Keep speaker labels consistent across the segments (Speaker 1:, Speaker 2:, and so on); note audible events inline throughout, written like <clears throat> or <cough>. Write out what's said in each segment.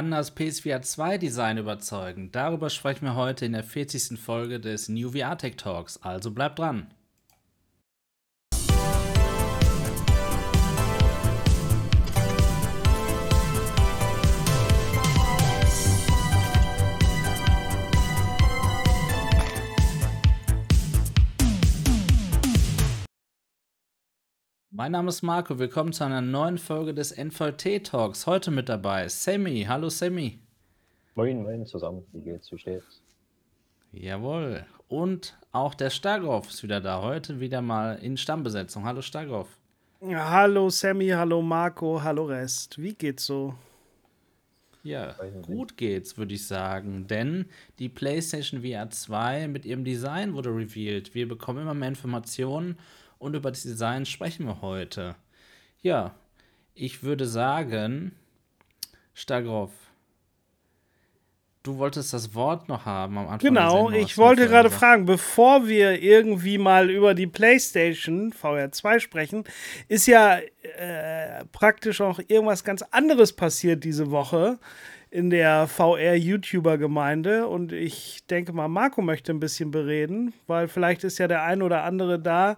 Speaker 1: Kann das PSVR 2 Design überzeugen? Darüber sprechen wir heute in der 40. Folge des New VR Tech Talks. Also bleibt dran. Mein Name ist Marco, willkommen zu einer neuen Folge des NVT Talks. Heute mit dabei Sammy. Hallo Sammy.
Speaker 2: Moin, moin zusammen. Wie geht's? Wie steht's?
Speaker 1: Jawohl. Und auch der Stagroff ist wieder da. Heute wieder mal in Stammbesetzung. Hallo Stagroff.
Speaker 3: Ja, hallo Sammy, hallo Marco, hallo Rest. Wie geht's so?
Speaker 1: Ja, gut geht's, würde ich sagen. Denn die PlayStation VR 2 mit ihrem Design wurde revealed. Wir bekommen immer mehr Informationen und über das Design sprechen wir heute. Ja, ich würde sagen, Stagroff, du wolltest das Wort noch haben am
Speaker 3: Anfang. Genau, ich wollte gerade fragen, bevor wir irgendwie mal über die PlayStation VR 2 sprechen, ist ja äh, praktisch auch irgendwas ganz anderes passiert diese Woche in der VR-YouTuber-Gemeinde und ich denke mal, Marco möchte ein bisschen bereden, weil vielleicht ist ja der ein oder andere da,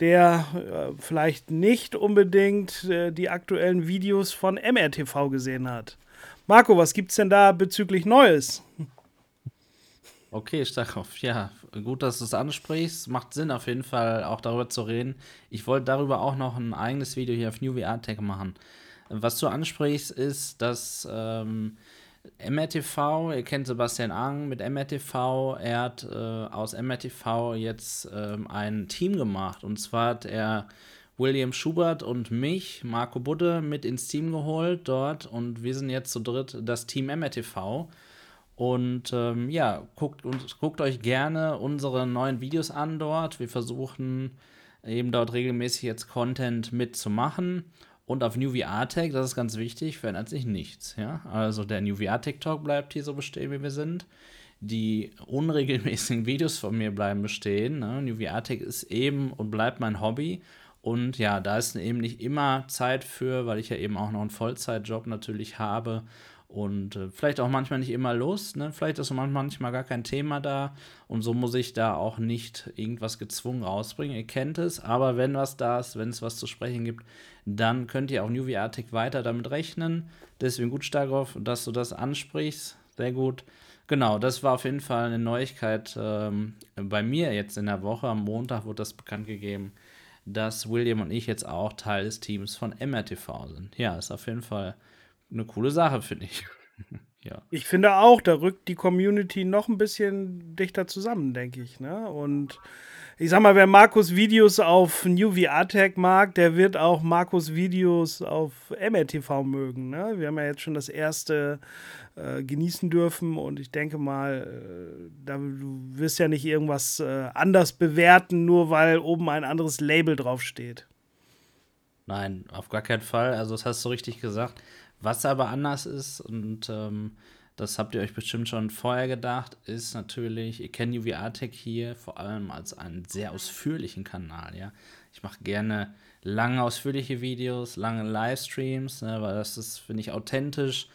Speaker 3: der äh, vielleicht nicht unbedingt äh, die aktuellen Videos von MRTV gesehen hat. Marco, was gibt's denn da bezüglich Neues?
Speaker 1: Okay, Stachow, ja, gut, dass du es ansprichst. Macht Sinn, auf jeden Fall auch darüber zu reden. Ich wollte darüber auch noch ein eigenes Video hier auf New VR Tech machen. Was du ansprichst, ist, dass ähm, MRTV, ihr kennt Sebastian Ang mit MRTV, er hat äh, aus MRTV jetzt ähm, ein Team gemacht. Und zwar hat er William Schubert und mich, Marco Budde, mit ins Team geholt dort. Und wir sind jetzt zu dritt das Team MRTV. Und ähm, ja, guckt, und, guckt euch gerne unsere neuen Videos an dort. Wir versuchen eben dort regelmäßig jetzt Content mitzumachen. Und auf New VR Tech, das ist ganz wichtig, verändert sich nichts. Ja? Also der New VR Tech Talk bleibt hier so bestehen, wie wir sind. Die unregelmäßigen <laughs> Videos von mir bleiben bestehen. Ne? New VR Tech ist eben und bleibt mein Hobby. Und ja, da ist eben nicht immer Zeit für, weil ich ja eben auch noch einen Vollzeitjob natürlich habe und äh, vielleicht auch manchmal nicht immer Lust. Ne? Vielleicht ist manchmal gar kein Thema da und so muss ich da auch nicht irgendwas gezwungen rausbringen. Ihr kennt es, aber wenn was da ist, wenn es was zu sprechen gibt, dann könnt ihr auch New VR weiter damit rechnen. Deswegen gut, Starkov, dass du das ansprichst. Sehr gut. Genau, das war auf jeden Fall eine Neuigkeit ähm, bei mir jetzt in der Woche. Am Montag wurde das bekannt gegeben, dass William und ich jetzt auch Teil des Teams von MRTV sind. Ja, ist auf jeden Fall eine coole Sache, finde ich. <laughs>
Speaker 3: ja. Ich finde auch, da rückt die Community noch ein bisschen dichter zusammen, denke ich. Ne? Und ich sag mal, wer Markus Videos auf New VR Tech mag, der wird auch Markus Videos auf MRTV mögen. Ne? Wir haben ja jetzt schon das erste äh, genießen dürfen und ich denke mal, äh, da, du wirst ja nicht irgendwas äh, anders bewerten, nur weil oben ein anderes Label draufsteht.
Speaker 1: Nein, auf gar keinen Fall. Also, das hast du richtig gesagt. Was aber anders ist, und ähm, das habt ihr euch bestimmt schon vorher gedacht, ist natürlich, ihr kennt UV Artec hier vor allem als einen sehr ausführlichen Kanal, ja. Ich mache gerne lange ausführliche Videos, lange Livestreams, ne, weil das ist, finde ich, authentisch.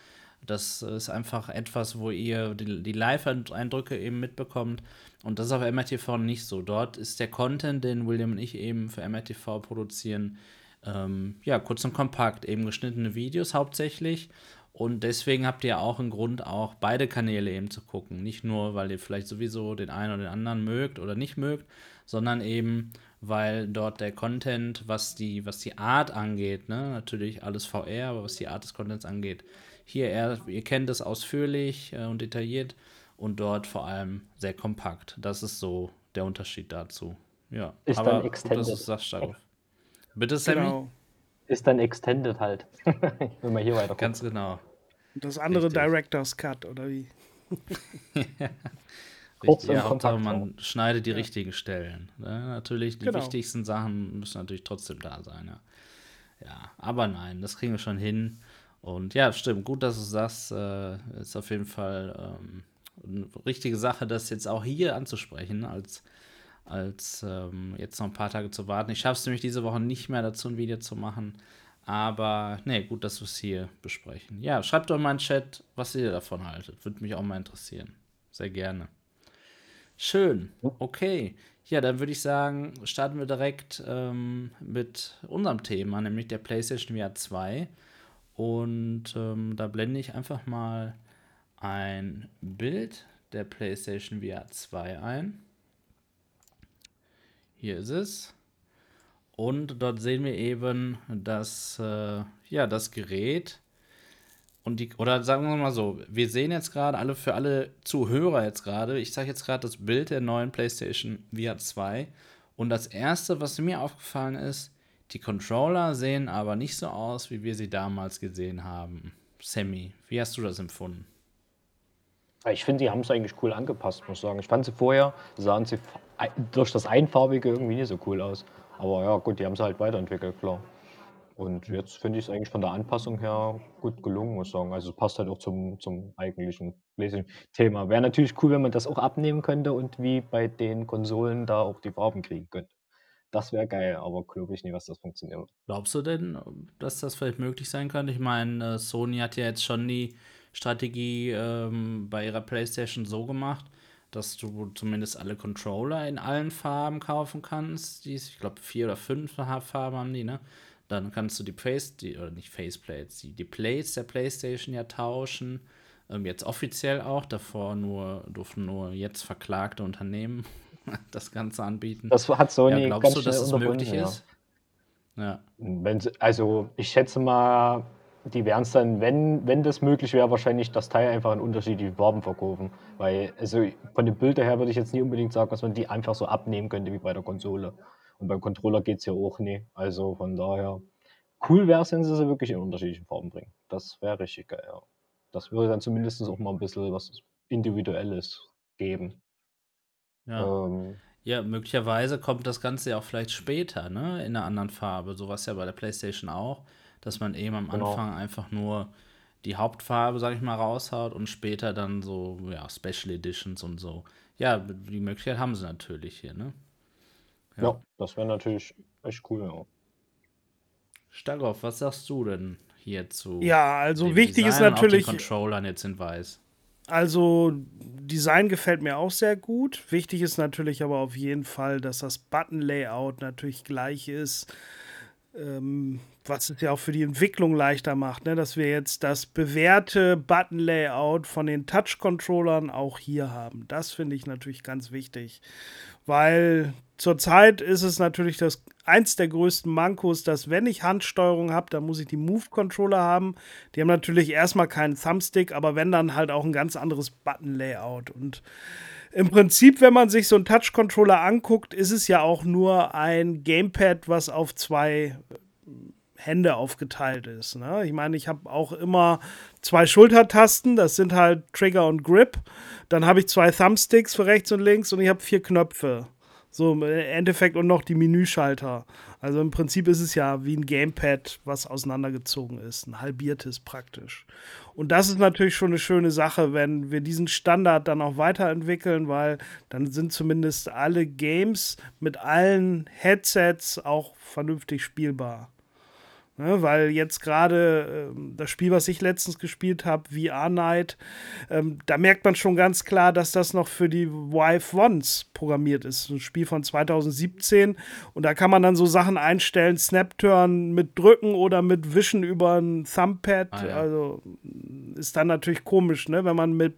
Speaker 1: Das ist einfach etwas, wo ihr die, die Live-Eindrücke eben mitbekommt. Und das ist auf MRTV nicht so. Dort ist der Content, den William und ich eben für MRTV produzieren, ähm, ja, kurz und kompakt, eben geschnittene Videos hauptsächlich. Und deswegen habt ihr auch einen Grund, auch beide Kanäle eben zu gucken. Nicht nur, weil ihr vielleicht sowieso den einen oder den anderen mögt oder nicht mögt, sondern eben, weil dort der Content, was die, was die Art angeht, ne, natürlich alles VR, aber was die Art des Contents angeht, hier, eher, ihr kennt es ausführlich äh, und detailliert und dort vor allem sehr kompakt. Das ist so der Unterschied dazu. Ja,
Speaker 2: ist aber dann extended. Gut, dass du
Speaker 1: sagst, Bitte, Sammy? Genau.
Speaker 2: Ist dann Extended halt. <laughs> Wenn wir hier weiter
Speaker 1: Ganz genau.
Speaker 3: Das andere Richtig. Director's Cut, oder wie? <laughs>
Speaker 1: Richtig, ja, Hauptsache man schneidet die ja. richtigen Stellen. Ne? Natürlich, die genau. wichtigsten Sachen müssen natürlich trotzdem da sein. Ja. ja, aber nein, das kriegen wir schon hin. Und ja, stimmt, gut, dass du sagst, äh, ist auf jeden Fall ähm, eine richtige Sache, das jetzt auch hier anzusprechen, als als ähm, jetzt noch ein paar Tage zu warten. Ich schaffe es nämlich diese Woche nicht mehr dazu, ein Video zu machen. Aber, nee, gut, dass wir es hier besprechen. Ja, schreibt doch mal in den Chat, was ihr davon haltet. Würde mich auch mal interessieren. Sehr gerne. Schön. Okay. Ja, dann würde ich sagen, starten wir direkt ähm, mit unserem Thema, nämlich der PlayStation VR 2. Und ähm, da blende ich einfach mal ein Bild der PlayStation VR 2 ein. Hier ist es. Und dort sehen wir eben, dass äh, ja, das Gerät und die, oder sagen wir mal so, wir sehen jetzt gerade alle für alle Zuhörer jetzt gerade, ich zeige jetzt gerade das Bild der neuen PlayStation VR 2 und das erste, was mir aufgefallen ist, die Controller sehen aber nicht so aus, wie wir sie damals gesehen haben. Sammy, wie hast du das empfunden?
Speaker 2: Ich finde, die haben es eigentlich cool angepasst, muss ich sagen. Ich fand sie vorher, sahen sie durch das Einfarbige irgendwie nicht so cool aus. Aber ja, gut, die haben es halt weiterentwickelt, klar. Und jetzt finde ich es eigentlich von der Anpassung her gut gelungen, muss ich sagen. Also es passt halt auch zum, zum eigentlichen thema Wäre natürlich cool, wenn man das auch abnehmen könnte und wie bei den Konsolen da auch die Farben kriegen könnte. Das wäre geil, aber glaube ich nicht, was das funktioniert.
Speaker 1: Glaubst du denn, dass das vielleicht möglich sein könnte? Ich meine, äh, Sony hat ja jetzt schon die Strategie ähm, bei ihrer PlayStation so gemacht, dass du zumindest alle Controller in allen Farben kaufen kannst. Die, ich glaube, vier oder fünf Farben haben die, ne? Dann kannst du die Face, die, oder nicht Faceplates, die, die Plates der PlayStation ja tauschen. Ähm, jetzt offiziell auch, davor nur durften nur jetzt verklagte Unternehmen <laughs> das Ganze anbieten.
Speaker 2: Das hat Sony
Speaker 1: ja, glaubst
Speaker 2: ganz
Speaker 1: du, dass es möglich
Speaker 2: ja.
Speaker 1: ist?
Speaker 2: Ja. Wenn, also ich schätze mal, die werden es dann, wenn, wenn das möglich wäre, wahrscheinlich das Teil einfach in unterschiedlichen Farben verkaufen. Weil, also von den Bildern her würde ich jetzt nie unbedingt sagen, dass man die einfach so abnehmen könnte wie bei der Konsole. Und beim Controller geht es ja auch nie. Also von daher, cool wäre es, wenn sie sie wirklich in unterschiedlichen Farben bringen. Das wäre richtig geil, ja. Das würde dann zumindest auch mal ein bisschen was Individuelles geben.
Speaker 1: Ja. Ähm, ja, möglicherweise kommt das Ganze ja auch vielleicht später, ne? In einer anderen Farbe. Sowas ja bei der PlayStation auch dass man eben am genau. Anfang einfach nur die Hauptfarbe, sag ich mal, raushaut und später dann so, ja, Special Editions und so. Ja, die Möglichkeit haben sie natürlich hier, ne?
Speaker 2: Ja, ja das wäre natürlich echt cool, ja.
Speaker 1: Stagoff, was sagst du denn hierzu?
Speaker 3: Ja, also wichtig Design ist natürlich.
Speaker 1: Und Controllern jetzt in weiß.
Speaker 3: Also, Design gefällt mir auch sehr gut. Wichtig ist natürlich aber auf jeden Fall, dass das Button-Layout natürlich gleich ist ähm, was es ja auch für die Entwicklung leichter macht, ne? dass wir jetzt das bewährte Button-Layout von den Touch-Controllern auch hier haben. Das finde ich natürlich ganz wichtig, weil zurzeit ist es natürlich das eins der größten Mankos, dass wenn ich Handsteuerung habe, dann muss ich die Move-Controller haben. Die haben natürlich erstmal keinen Thumbstick, aber wenn dann halt auch ein ganz anderes Button-Layout und im Prinzip, wenn man sich so einen Touch-Controller anguckt, ist es ja auch nur ein Gamepad, was auf zwei Hände aufgeteilt ist. Ne? Ich meine, ich habe auch immer zwei Schultertasten, das sind halt Trigger und Grip. Dann habe ich zwei Thumbsticks für rechts und links und ich habe vier Knöpfe. So im Endeffekt und noch die Menüschalter. Also im Prinzip ist es ja wie ein Gamepad, was auseinandergezogen ist. Ein halbiertes praktisch. Und das ist natürlich schon eine schöne Sache, wenn wir diesen Standard dann auch weiterentwickeln, weil dann sind zumindest alle Games mit allen Headsets auch vernünftig spielbar. Ne, weil jetzt gerade äh, das Spiel, was ich letztens gespielt habe, VR Night, ähm, da merkt man schon ganz klar, dass das noch für die Vive Ones programmiert ist. Ein Spiel von 2017 und da kann man dann so Sachen einstellen, Snapturn mit Drücken oder mit Wischen über ein Thumbpad. Ah, ja. Also ist dann natürlich komisch, ne? wenn man mit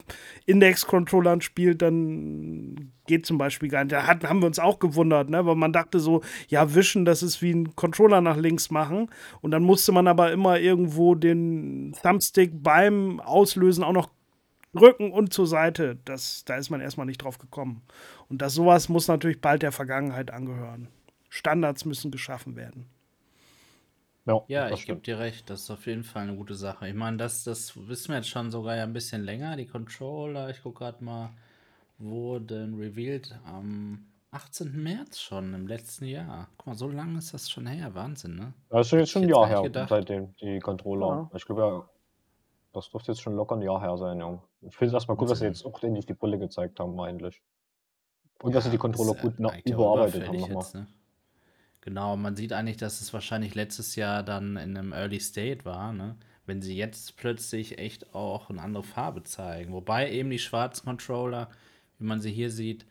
Speaker 3: Index-Controllern spielt, dann geht zum Beispiel gar nicht. Da hat, haben wir uns auch gewundert, ne? weil man dachte so, ja, wischen, das ist wie ein Controller nach links machen. Und dann musste man aber immer irgendwo den Thumbstick beim Auslösen auch noch drücken und zur Seite. Das, da ist man erstmal nicht drauf gekommen. Und das sowas muss natürlich bald der Vergangenheit angehören. Standards müssen geschaffen werden.
Speaker 1: Ja, ja ich gebe dir recht, das ist auf jeden Fall eine gute Sache. Ich meine, das, das wissen wir jetzt schon sogar ja ein bisschen länger, die Controller. Ich gucke gerade mal wurden revealed am 18. März schon im letzten Jahr. Guck mal, so lange ist das schon her. Wahnsinn, ne?
Speaker 2: Das ist jetzt schon ein Jahr her, gedacht. seitdem die Controller. Ja. Ich glaube ja, das dürfte jetzt schon locker ein Jahr her sein, ja. Ich finde es erstmal gut, dass sie jetzt auch endlich die Brille gezeigt haben, eigentlich. Und ja, dass sie die Controller gut überarbeitet haben nochmal.
Speaker 1: ne? Genau, man sieht eigentlich, dass es wahrscheinlich letztes Jahr dann in einem Early State war, ne? Wenn sie jetzt plötzlich echt auch eine andere Farbe zeigen. Wobei eben die schwarzen Controller, wie man sie hier sieht,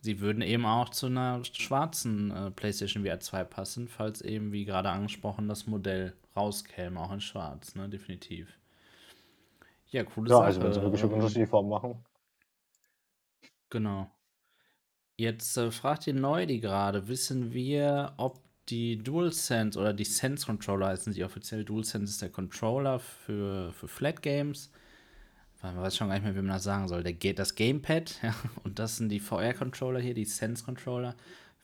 Speaker 1: sie würden eben auch zu einer schwarzen äh, PlayStation VR 2 passen, falls eben, wie gerade angesprochen, das Modell rauskäme, auch in schwarz, ne? Definitiv. Ja, coole
Speaker 2: Ja,
Speaker 1: Sache.
Speaker 2: also wenn sie wirklich
Speaker 1: Ähm,
Speaker 2: unterschiedliche Farben machen.
Speaker 1: Genau. Jetzt äh, fragt die Neudi gerade, wissen wir, ob die DualSense oder die Sense Controller heißen sie offiziell. DualSense ist der Controller für, für Flat Games. Man weiß schon gar nicht mehr, wie man das sagen soll. Der, das Gamepad, <laughs> ja, und das sind die VR-Controller hier, die Sense-Controller.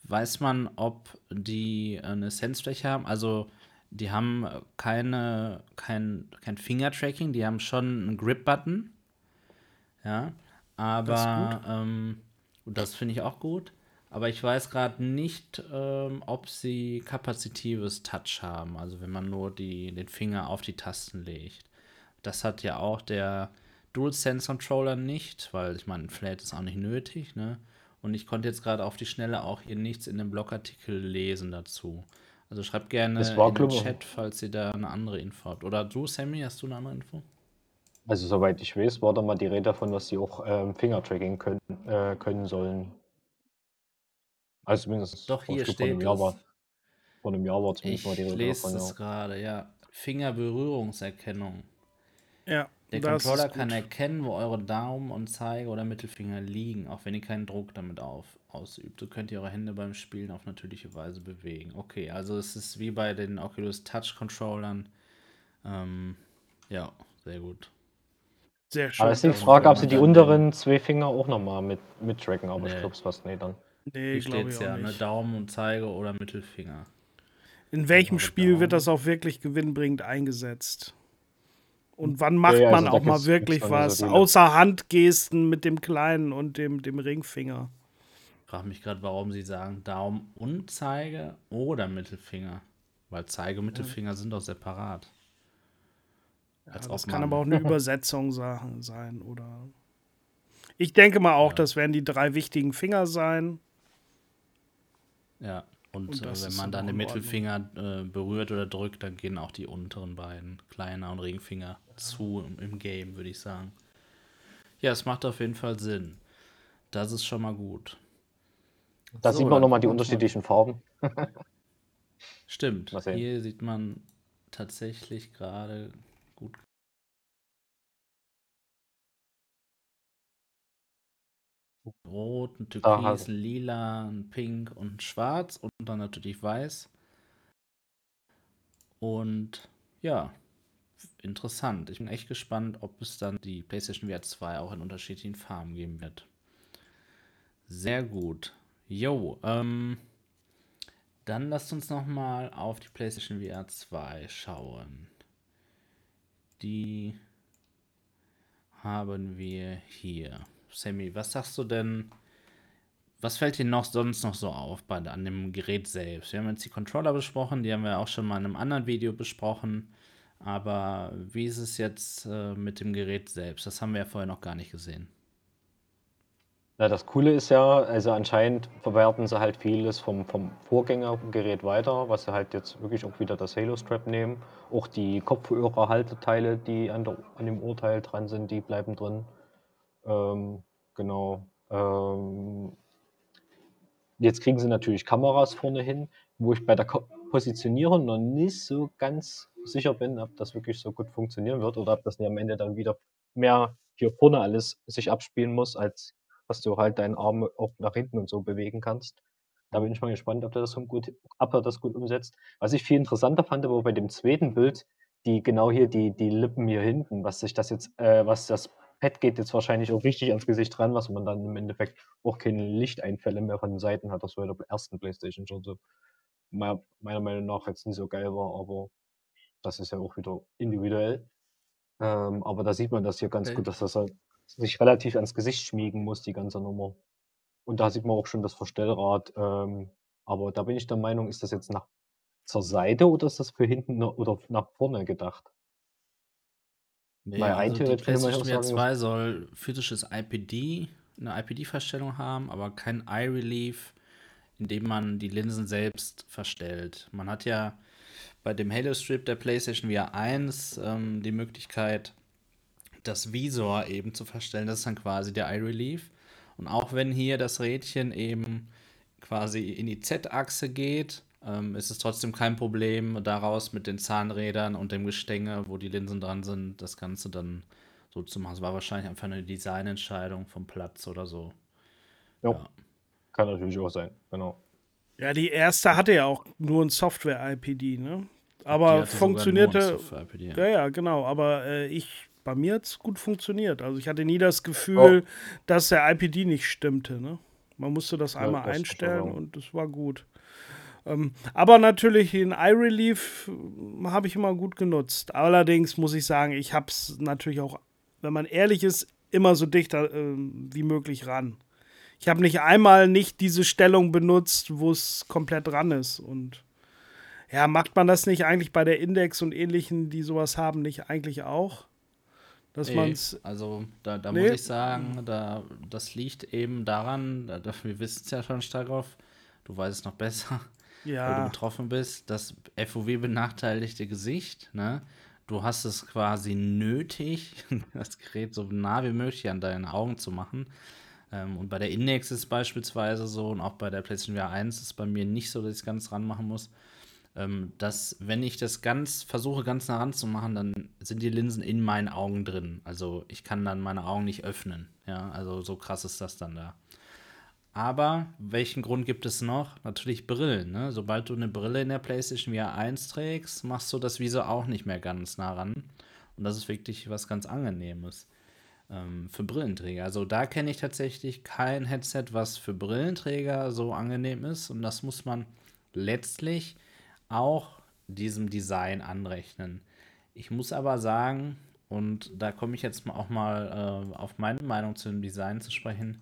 Speaker 1: Weiß man, ob die äh, eine Sense-Fläche haben? Also, die haben keine, kein, kein Finger-Tracking, die haben schon einen Grip-Button. Ja, aber ähm, und das finde ich auch gut. Aber ich weiß gerade nicht, ähm, ob sie kapazitives Touch haben. Also wenn man nur die, den Finger auf die Tasten legt. Das hat ja auch der DualSense Controller nicht, weil ich meine, Flat ist auch nicht nötig, ne? Und ich konnte jetzt gerade auf die Schnelle auch hier nichts in dem Blogartikel lesen dazu. Also schreibt gerne in den
Speaker 2: ich-
Speaker 1: Chat, falls ihr da eine andere Info habt. Oder du, Sammy, hast du eine andere Info?
Speaker 2: Also soweit ich weiß, war da mal die Rede davon, dass sie auch ähm, Fingertracking können, äh, können sollen. Also zumindest
Speaker 1: Doch,
Speaker 2: ich
Speaker 1: hier
Speaker 2: glaub, vor einem
Speaker 1: steht
Speaker 2: Jahr
Speaker 1: es.
Speaker 2: war, vor einem Jahr war zumindest
Speaker 1: Ich
Speaker 2: mal die Rede
Speaker 1: lese
Speaker 2: davon,
Speaker 1: es
Speaker 2: ja.
Speaker 1: gerade, ja. Fingerberührungserkennung.
Speaker 3: Ja,
Speaker 1: Der
Speaker 3: das
Speaker 1: Controller kann erkennen, wo eure Daumen und Zeige oder Mittelfinger liegen, auch wenn ihr keinen Druck damit auf, ausübt. So könnt ihr eure Hände beim Spielen auf natürliche Weise bewegen. Okay, also es ist wie bei den Oculus Touch Controllern. Ähm, ja, sehr gut.
Speaker 3: Sehr schön.
Speaker 2: Aber es ist die Frage, ob sie die unteren zwei Finger auch nochmal mit, mit tracken, aber ich
Speaker 1: Nee.
Speaker 2: glaube es fast nicht dann.
Speaker 3: Nee, glaube
Speaker 1: steht
Speaker 3: ich
Speaker 1: es
Speaker 3: auch
Speaker 1: ja, ne?
Speaker 3: nicht.
Speaker 1: Daumen und Zeige oder Mittelfinger.
Speaker 3: In welchem Spiel
Speaker 1: Daumen.
Speaker 3: wird das auch wirklich gewinnbringend eingesetzt? Und wann macht
Speaker 2: ja,
Speaker 3: man
Speaker 2: also
Speaker 3: auch mal wirklich was? Außer Handgesten mit dem kleinen und dem, dem Ringfinger.
Speaker 1: Ich frage mich gerade, warum sie sagen Daumen und Zeige oder Mittelfinger. Weil Zeige und Mittelfinger sind doch separat. Als
Speaker 3: Ja, das kann aber auch eine <laughs> Übersetzung sein, oder? Ich denke mal auch,
Speaker 1: Ja.
Speaker 3: das werden die drei wichtigen Finger sein.
Speaker 1: Ja, und,
Speaker 3: Und
Speaker 1: äh, wenn man dann den. Mittelfinger äh, berührt oder drückt, dann gehen auch die unteren beiden, kleiner und Ringfinger, zu im, im Game, würde ich sagen. Ja, es macht auf jeden Fall Sinn. Das ist schon mal gut.
Speaker 2: Da
Speaker 1: So,
Speaker 2: sieht man nochmal die unterschiedlichen Farben. <laughs> <laughs>
Speaker 1: Stimmt. Hier sieht man tatsächlich gerade gut. Rot, ein
Speaker 2: Aha.
Speaker 1: Türkis, ein Lila, ein Pink und ein Schwarz und dann natürlich Weiß. Und ja, interessant. Ich bin echt gespannt, ob es dann die PlayStation VR 2 auch in unterschiedlichen Farben geben wird. Sehr gut. Jo, ähm, dann lasst uns noch mal auf die PlayStation VR 2 schauen. Die haben wir hier. Sammy, was sagst du denn? Was fällt dir noch sonst noch so auf bei, an dem Gerät selbst? Wir haben jetzt die Controller besprochen, die haben wir auch schon mal in einem anderen Video besprochen. Aber wie ist es jetzt äh, mit dem Gerät selbst? Das haben wir ja vorher noch gar nicht gesehen.
Speaker 2: Ja, das Coole ist ja, also anscheinend verwerten sie halt vieles vom, vom Vorgängergerät weiter, was sie halt jetzt wirklich auch wieder das Halo-Strap nehmen. Auch die Kopfhörerhalteteile, die an, der, an dem Urteil dran sind, die bleiben drin. Ähm, genau. Ähm, jetzt kriegen sie natürlich Kameras vorne hin, wo ich bei der Ko Positionierung noch nicht so ganz sicher bin, ob das wirklich so gut funktionieren wird oder ob das nicht am Ende dann wieder mehr hier vorne alles sich abspielen muss, als dass du halt deinen Arm auch nach hinten und so bewegen kannst. Da bin ich mal gespannt, ob der das gut, er das gut umsetzt. Was ich viel interessanter fand, war bei dem zweiten Bild, die genau hier die, die Lippen hier hinten, was sich das jetzt, äh, was das Pad geht jetzt wahrscheinlich auch richtig ans Gesicht ran, was man dann im Endeffekt auch keine Lichteinfälle mehr von den Seiten hat, das bei der ersten Playstation schon so meiner Meinung nach jetzt nicht so geil war, aber das ist ja auch wieder individuell. Ähm, aber da sieht man das hier ganz
Speaker 1: Okay.
Speaker 2: gut, dass das halt sich relativ ans Gesicht schmiegen muss, die ganze Nummer. Und da sieht man auch schon das Verstellrad. Ähm, aber da bin ich der Meinung, ist das jetzt nach zur Seite oder ist das für hinten oder nach vorne gedacht?
Speaker 1: Nee,
Speaker 2: Weil
Speaker 1: also die PlayStation VR
Speaker 2: sagen,
Speaker 1: 2 soll physisches IPD, eine IPD-Verstellung haben, aber kein Eye Relief indem man die Linsen selbst verstellt. Man hat ja bei dem Halo Strip der PlayStation VR 1 ähm, die Möglichkeit, das Visor eben zu verstellen. Das ist dann quasi der Eye Relief. Und auch wenn hier das Rädchen eben quasi in die Z-Achse geht, ähm, ist es trotzdem kein Problem, daraus mit den Zahnrädern und dem Gestänge, wo die Linsen dran sind, das Ganze dann so zu machen. Es war wahrscheinlich einfach eine Designentscheidung vom Platz oder so.
Speaker 2: Jo. Ja. Kann natürlich auch sein, genau.
Speaker 3: Ja, die erste hatte ja auch nur ein Software-IPD, ne? Aber funktionierte. Ja. ja, ja, genau. Aber äh, ich, bei mir hat es gut funktioniert. Also ich hatte nie das Gefühl, oh. dass der IPD nicht stimmte, ne? Man musste das einmal ja, das einstellen und es war gut. Ähm, aber natürlich den iRelief äh, habe ich immer gut genutzt. Allerdings muss ich sagen, ich habe es natürlich auch, wenn man ehrlich ist, immer so dicht äh, wie möglich ran. Ich habe nicht einmal nicht diese Stellung benutzt, wo es komplett ran ist. Und ja, macht man das nicht eigentlich bei der Index und ähnlichen, die sowas haben, nicht eigentlich auch?
Speaker 1: Dass nee, man's also da, da nee. muss ich sagen, da, das liegt eben daran, da, wir wissen es ja schon stark auf, du weißt es noch besser, <laughs> ja. weil du betroffen bist, das FOW benachteiligte Gesicht, ne? Du hast es quasi nötig, <laughs> das Gerät so nah wie möglich an deinen Augen zu machen. Ähm, und bei der Index ist es beispielsweise so und auch bei der PlayStation VR 1 ist es bei mir nicht so, dass ich es ganz ranmachen muss. Ähm, dass, wenn ich das ganz versuche, ganz nah ranzumachen, dann sind die Linsen in meinen Augen drin. Also ich kann dann meine Augen nicht öffnen. Ja, also so krass ist das dann da. Aber welchen Grund gibt es noch? Natürlich Brillen. Ne? Sobald du eine Brille in der PlayStation VR 1 trägst, machst du das Visor auch nicht mehr ganz nah ran. Und das ist wirklich was ganz Angenehmes ähm, für Brillenträger. Also da kenne ich tatsächlich kein Headset, was für Brillenträger so angenehm ist. Und das muss man letztlich auch diesem Design anrechnen. Ich muss aber sagen, und da komme ich jetzt auch mal äh, auf meine Meinung zu dem Design zu sprechen,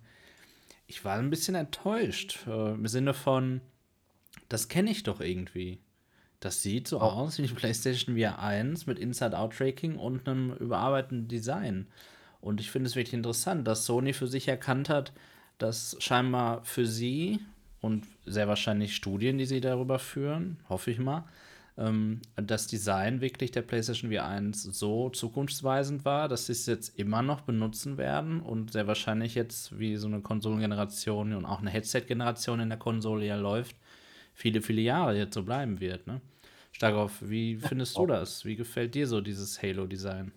Speaker 1: ich war ein bisschen enttäuscht äh, im Sinne von, das kenne ich doch irgendwie. Das sieht so aus wie die PlayStation VR 1 mit Inside-Out-Tracking und einem überarbeiteten Design. Und ich finde es wirklich interessant, dass Sony für sich erkannt hat, dass scheinbar für sie und sehr wahrscheinlich Studien, die sie darüber führen, hoffe ich mal, ähm, das Design wirklich der PlayStation VR 1 so zukunftsweisend war, dass sie es jetzt immer noch benutzen werden und sehr wahrscheinlich jetzt, wie so eine Konsolengeneration und auch eine Headset-Generation in der Konsole ja läuft, viele, viele Jahre jetzt so bleiben wird. Ne? Starkov, wie findest du das? Wie gefällt dir so dieses Halo-Design?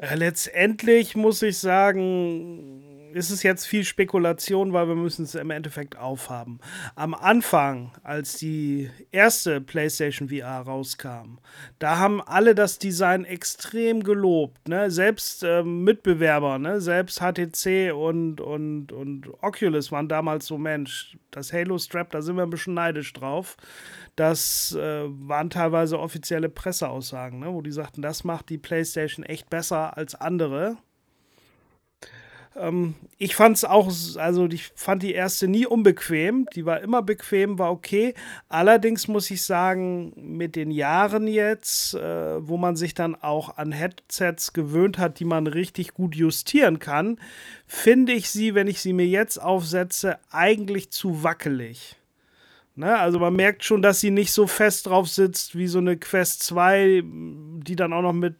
Speaker 3: Ja, letztendlich muss ich sagen, ist es jetzt viel Spekulation, weil wir müssen es im Endeffekt aufhaben. Am Anfang, als die erste PlayStation VR rauskam, da haben alle das Design extrem gelobt. Ne? Selbst äh, Mitbewerber, ne? selbst HTC und, und, und Oculus waren damals so, Mensch, das Halo Strap, da sind wir ein bisschen neidisch drauf. Das äh, waren teilweise offizielle Presseaussagen, ne? wo die sagten, das macht die PlayStation echt besser als andere. Ähm, ich fand es auch, also ich fand die erste nie unbequem. Die war immer bequem, war okay. Allerdings muss ich sagen, mit den Jahren jetzt, äh, wo man sich dann auch an Headsets gewöhnt hat, die man richtig gut justieren kann, finde ich sie, wenn ich sie mir jetzt aufsetze, eigentlich zu wackelig. Ne, also man merkt schon, dass sie nicht so fest drauf sitzt wie so eine Quest 2, die dann auch noch mit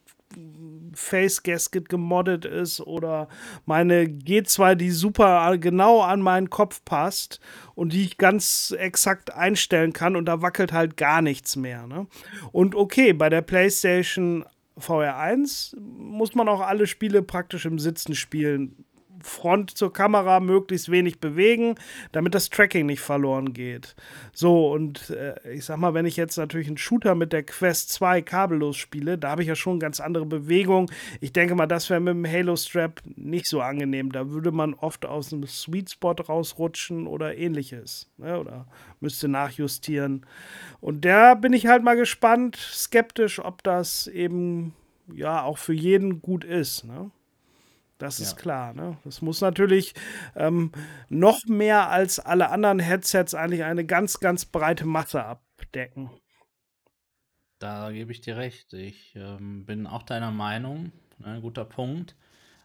Speaker 3: Face Gasket gemoddet ist oder meine G2, die super genau an meinen Kopf passt und die ich ganz exakt einstellen kann und da wackelt halt gar nichts mehr. Ne? Und okay, bei der PlayStation VR 1 muss man auch alle Spiele praktisch im Sitzen spielen. Front zur Kamera möglichst wenig bewegen, damit das Tracking nicht verloren geht. So, und äh, ich sag mal, wenn ich jetzt natürlich einen Shooter mit der Quest 2 kabellos spiele, da habe ich ja schon ganz andere Bewegungen. Ich denke mal, das wäre mit dem Halo Strap nicht so angenehm. Da würde man oft aus einem Sweet Spot rausrutschen oder ähnliches. Ne? Oder müsste nachjustieren. Und da bin ich halt mal gespannt, skeptisch, ob das eben ja auch für jeden gut ist. Ne? Das ist ja. klar. Ne? Das muss natürlich ähm, noch mehr als alle anderen Headsets eigentlich eine ganz, ganz breite Masse abdecken.
Speaker 1: Da gebe ich dir recht. Ich ähm, bin auch deiner Meinung. Ein ne? guter Punkt.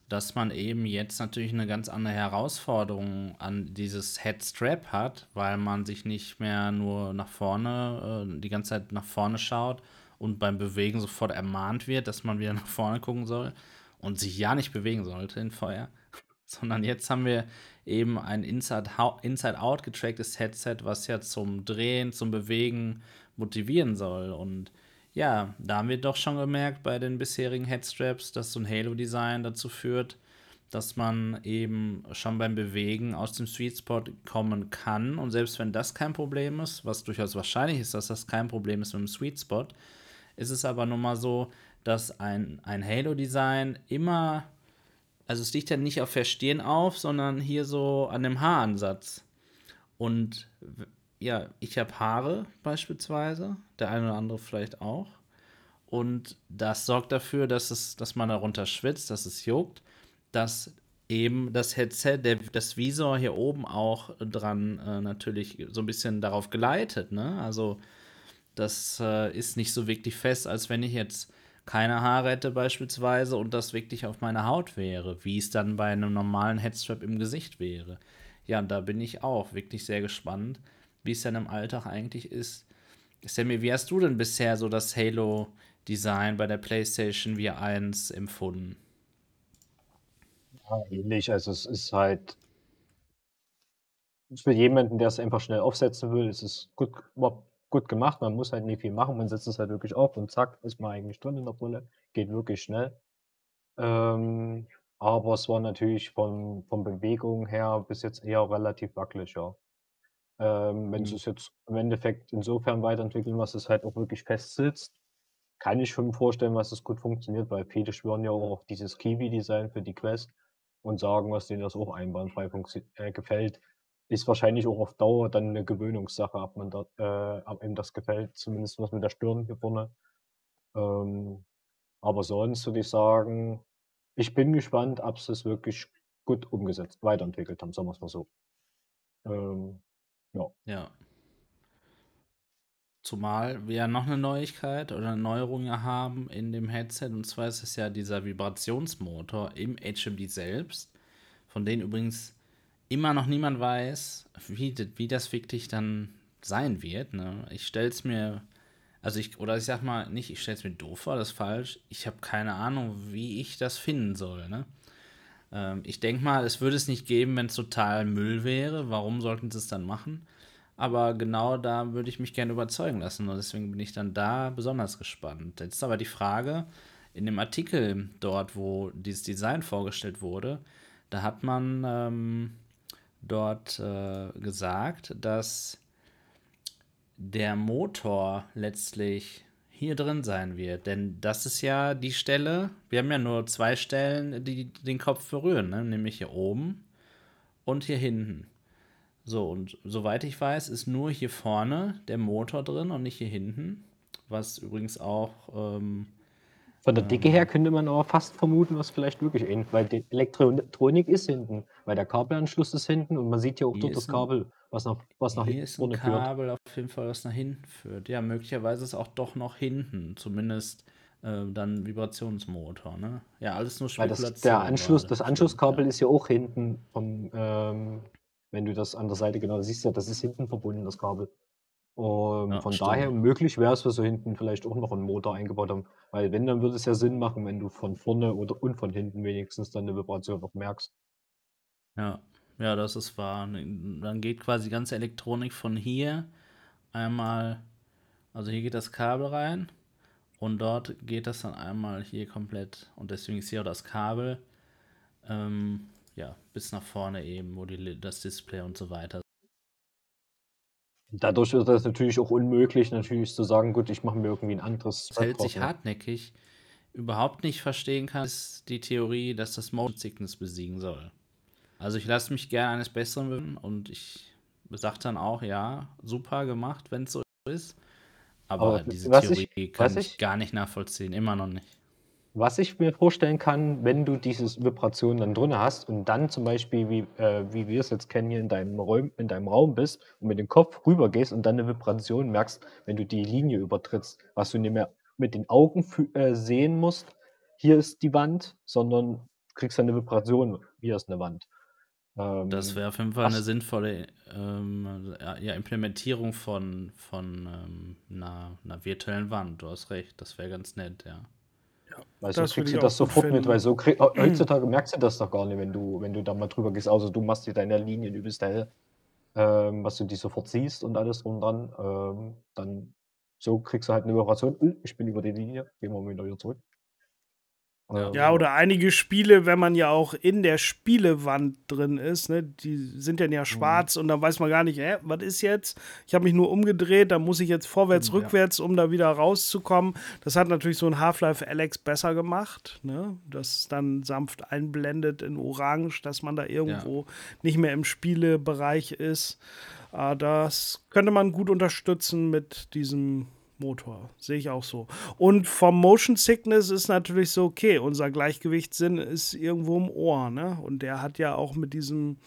Speaker 1: dass man eben jetzt natürlich eine ganz andere Herausforderung an dieses Headstrap hat, weil man sich nicht mehr nur nach vorne, äh, die ganze Zeit nach vorne schaut und beim Bewegen sofort ermahnt wird, dass man wieder <laughs> nach vorne gucken soll und sich ja nicht bewegen sollte in Feuer, <laughs> sondern jetzt haben wir eben ein Inside-Out Inside getracktes Headset, was ja zum Drehen, zum Bewegen motivieren soll und ja, da haben wir doch schon gemerkt bei den bisherigen Headstraps, dass so ein Halo-Design dazu führt, dass man eben schon beim Bewegen aus dem Sweet Spot kommen kann. Und selbst wenn das kein Problem ist, was durchaus wahrscheinlich ist, dass das kein Problem ist mit dem Sweet Spot, ist es aber nun mal so, dass ein, ein Halo-Design immer, also es liegt ja nicht auf Verstehen auf, sondern hier so an dem Haaransatz. Und ja, ich habe Haare beispielsweise, der eine oder andere vielleicht auch. Und das sorgt dafür, dass, es, dass man darunter schwitzt, dass es juckt, dass eben das Headset, der, das Visor hier oben auch dran äh, natürlich so ein bisschen darauf geleitet. Ne? Also das äh, ist nicht so wirklich fest, als wenn ich jetzt keine Haare hätte beispielsweise und das wirklich auf meiner Haut wäre, wie es dann bei einem normalen Headstrap im Gesicht wäre. Ja, und da bin ich auch wirklich sehr gespannt, wie es dann im Alltag eigentlich ist. Sammy, wie hast du denn bisher so das Halo-Design bei der PlayStation VR 1 empfunden?
Speaker 2: Ja, ähnlich. Also es ist halt für jemanden, der es einfach schnell aufsetzen will, ist es gut, gut gemacht. Man muss halt nicht viel machen. Man setzt es halt wirklich auf und zack, ist man eigentlich drin in der Brille. Geht wirklich schnell. Ähm, aber es war natürlich von, von Bewegung her bis jetzt eher relativ wackelig, ja. Ähm, wenn sie mhm. es jetzt im Endeffekt insofern weiterentwickeln, was es halt auch wirklich fest sitzt, kann ich schon vorstellen, was es gut funktioniert, weil viele schwören ja auch auf dieses Kiwi-Design für die Quest und sagen, was denen das auch einwandfrei äh, gefällt. Ist wahrscheinlich auch auf Dauer dann eine Gewöhnungssache, ob man dort, äh, ob einem das gefällt, zumindest was mit der Stirn hier vorne. Ähm, aber sonst würde ich sagen, ich bin gespannt, ob sie es wirklich gut umgesetzt, weiterentwickelt haben, sagen wir es mal so. Ähm, ja.
Speaker 1: Ja. Zumal wir noch eine Neuigkeit oder eine Neuerung haben in dem Headset. Und zwar ist es ja dieser Vibrationsmotor im HMD selbst, von dem übrigens immer noch niemand weiß, wie, wie das wirklich dann sein wird. Ne? Ich stelle es mir, also ich, oder ich sag mal nicht, ich stelle es mir doof vor, das ist falsch. Ich habe keine Ahnung, wie ich das finden soll. Ne? Ähm, ich denke mal, es würde es nicht geben, wenn es total Müll wäre. Warum sollten sie es dann machen? Aber genau da würde ich mich gerne überzeugen lassen und deswegen bin ich dann da besonders gespannt. Jetzt ist aber die Frage, in dem Artikel dort, wo dieses Design vorgestellt wurde, da hat man ähm, dort äh, gesagt, dass der Motor letztlich hier drin sein wird. Denn das ist ja die Stelle, wir haben ja nur zwei Stellen, die den Kopf berühren, ne? nämlich hier oben und hier hinten. So, und soweit ich weiß, ist nur hier vorne der Motor drin und nicht hier hinten. Was übrigens auch. Ähm,
Speaker 2: Von der Dicke her könnte man aber fast vermuten, was vielleicht wirklich ähnlich, weil die Elektronik ist hinten, weil der Kabelanschluss ist hinten und man sieht ja auch dort das Kabel was nach, was nach
Speaker 1: Hier ist ein Kabel führt. auf jeden Fall, was nach hinten führt. Ja, möglicherweise ist auch doch noch hinten, zumindest äh, dann Vibrationsmotor. Ne? Ja, alles nur
Speaker 2: Spekulation. Weil das, der Anschluss, das Anschlusskabel ja. ist ja auch hinten, vom, ähm, wenn du das an der Seite genau siehst, ja, das ist hinten verbunden, das Kabel. Und ja, von stimmt. daher möglich wäre es, wir so hinten vielleicht auch noch einen Motor eingebaut haben. Weil wenn, dann würde es ja Sinn machen, wenn du von vorne oder und von hinten wenigstens dann eine Vibration noch merkst.
Speaker 1: Ja, ja, das ist wahr. Dann geht quasi die ganze Elektronik von hier einmal, also hier geht das Kabel rein und dort geht das dann einmal hier komplett und deswegen ist hier auch das Kabel, ähm, ja, bis nach vorne eben, wo die, das Display und so weiter.
Speaker 2: Dadurch ist es natürlich auch unmöglich, natürlich zu sagen, gut, ich mache mir irgendwie ein anderes.
Speaker 1: Das hält sich hartnäckig überhaupt nicht verstehen kann, ist die Theorie, dass das Motion Sickness besiegen soll. Also ich lasse mich gerne eines Besseren bitten und ich sage dann auch, ja, super gemacht, wenn es so ist. Aber, Aber diese Theorie ich, kann ich, ich gar nicht nachvollziehen, immer noch nicht.
Speaker 2: Was ich mir vorstellen kann, wenn du diese Vibration dann drin hast und dann zum Beispiel, wie, äh, wie wir es jetzt kennen, hier in deinem, Raum, in deinem Raum bist und mit dem Kopf rüber gehst und dann eine Vibration merkst, wenn du die Linie übertrittst, was du nicht mehr mit den Augen äh, sehen musst, hier ist die Wand, sondern kriegst dann eine Vibration wie aus einer Wand.
Speaker 1: Ähm, das wäre auf jeden Fall eine sinnvolle ähm, ja, Implementierung von, von ähm, einer, einer, virtuellen Wand. Du hast recht, das wäre ganz nett, ja.
Speaker 2: Also das kriegst du das sofort finden. mit, weil so krieg, heutzutage merkst du das doch gar nicht, wenn du, wenn du da mal drüber gehst. Außer du machst dir deine Linien übelst hell, ähm, was du die sofort siehst und alles drum dran. Ähm, dann so kriegst du halt eine Vibration. Ich bin über die Linie, gehen wir wieder zurück.
Speaker 3: Ja, oder einige Spiele, wenn man ja auch in der Spielewand drin ist, ne, die sind dann ja mhm. schwarz mhm. und dann weiß man gar nicht, hä, was ist jetzt? Ich habe mich nur umgedreht, da muss ich jetzt vorwärts, mhm, rückwärts, um da wieder rauszukommen. Das hat natürlich so ein Half-Life Alex besser gemacht, ne? Das dann sanft einblendet in Orange, dass man da irgendwo ja. nicht mehr im Spielebereich ist. Ah, das könnte man gut unterstützen mit diesem Motor. Sehe ich auch so. Und vom Motion Sickness ist natürlich so, okay, unser Gleichgewichtssinn ist irgendwo im Ohr, ne? Und der hat ja auch mit diesem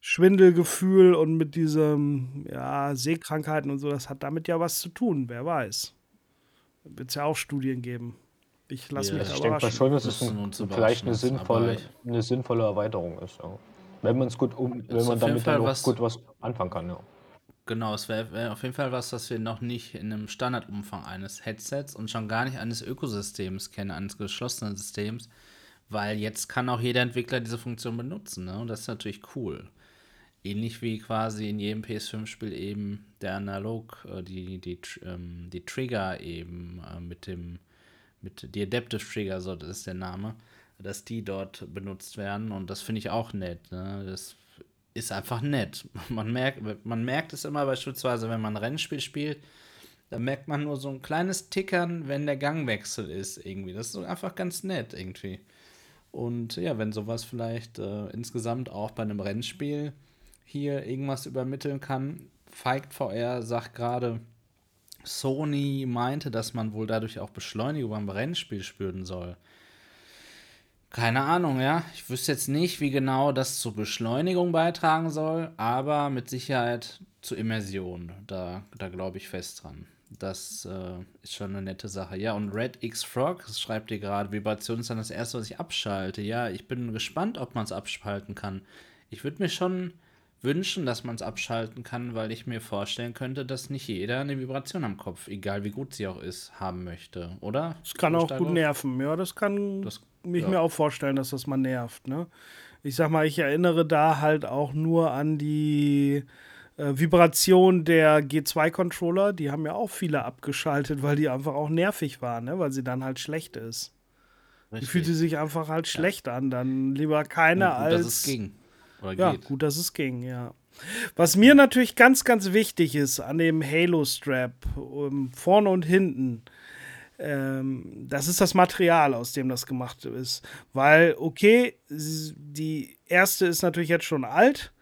Speaker 3: Schwindelgefühl und mit diesem, ja, Sehkrankheiten und so, das hat damit ja was zu tun, wer weiß. Wird es ja auch Studien geben. Ich lasse ja, mich
Speaker 2: also Ich denke mal schon, dass es ein, vielleicht eine sinnvolle, eine sinnvolle Erweiterung ist. Ja. Wenn man es gut um, wenn man damit dann auch gut was anfangen kann, ja.
Speaker 1: Genau, es wäre wär auf jeden Fall was, was wir noch nicht in einem Standardumfang eines Headsets und schon gar nicht eines Ökosystems kennen, eines geschlossenen Systems, weil jetzt kann auch jeder Entwickler diese Funktion benutzen, ne? Und das ist natürlich cool. Ähnlich wie quasi in jedem PS5-Spiel eben der Analog, äh, die, die, ähm, die Trigger eben äh, mit dem, mit die Adaptive Trigger, so das ist der Name, dass die dort benutzt werden und das finde ich auch nett. Ne? Das ist einfach nett. <laughs> Man merkt, man merkt es immer beispielsweise, wenn man ein Rennspiel spielt, da merkt man nur so ein kleines Tickern, wenn der Gangwechsel ist irgendwie. Das ist einfach ganz nett irgendwie. Und ja, wenn sowas vielleicht äh, insgesamt auch bei einem Rennspiel hier irgendwas übermitteln kann, Feigt VR sagt gerade, Sony meinte, dass man wohl dadurch auch Beschleunigung beim Rennspiel spüren soll. Keine Ahnung, ja. Ich wüsste jetzt nicht, wie genau das zur Beschleunigung beitragen soll, aber mit Sicherheit zur Immersion. Da, da glaube ich fest dran. Das äh, ist schon eine nette Sache. Ja, und Red X Frog schreibt dir gerade, Vibration ist dann das erste, was ich abschalte. Ja, ich bin gespannt, ob man es abschalten kann. Ich würde mir schon wünschen, dass man es abschalten kann, weil ich mir vorstellen könnte, dass nicht jeder eine Vibration am Kopf, egal wie gut sie auch ist, haben möchte, oder?
Speaker 3: Das kann auch gut nerven, ja, das kann das, mich ja. mir auch vorstellen, dass das mal nervt, ne? Ich sag mal, ich erinnere da halt auch nur an die äh, Vibration der G2-Controller, die haben ja auch viele abgeschaltet, weil die einfach auch nervig waren, ne? weil sie dann halt schlecht ist. Richtig. Die fühlte sich einfach halt ja. schlecht an, dann lieber keine ja, gut, als. Dass es ging. Oder ja, geht. gut, dass es ging, ja. Was mir natürlich ganz, ganz wichtig ist an dem Halo-Strap, um, ähm, vorne und hinten, ähm, das ist das Material, aus dem das gemacht ist. Weil, okay, die erste ist natürlich jetzt schon alt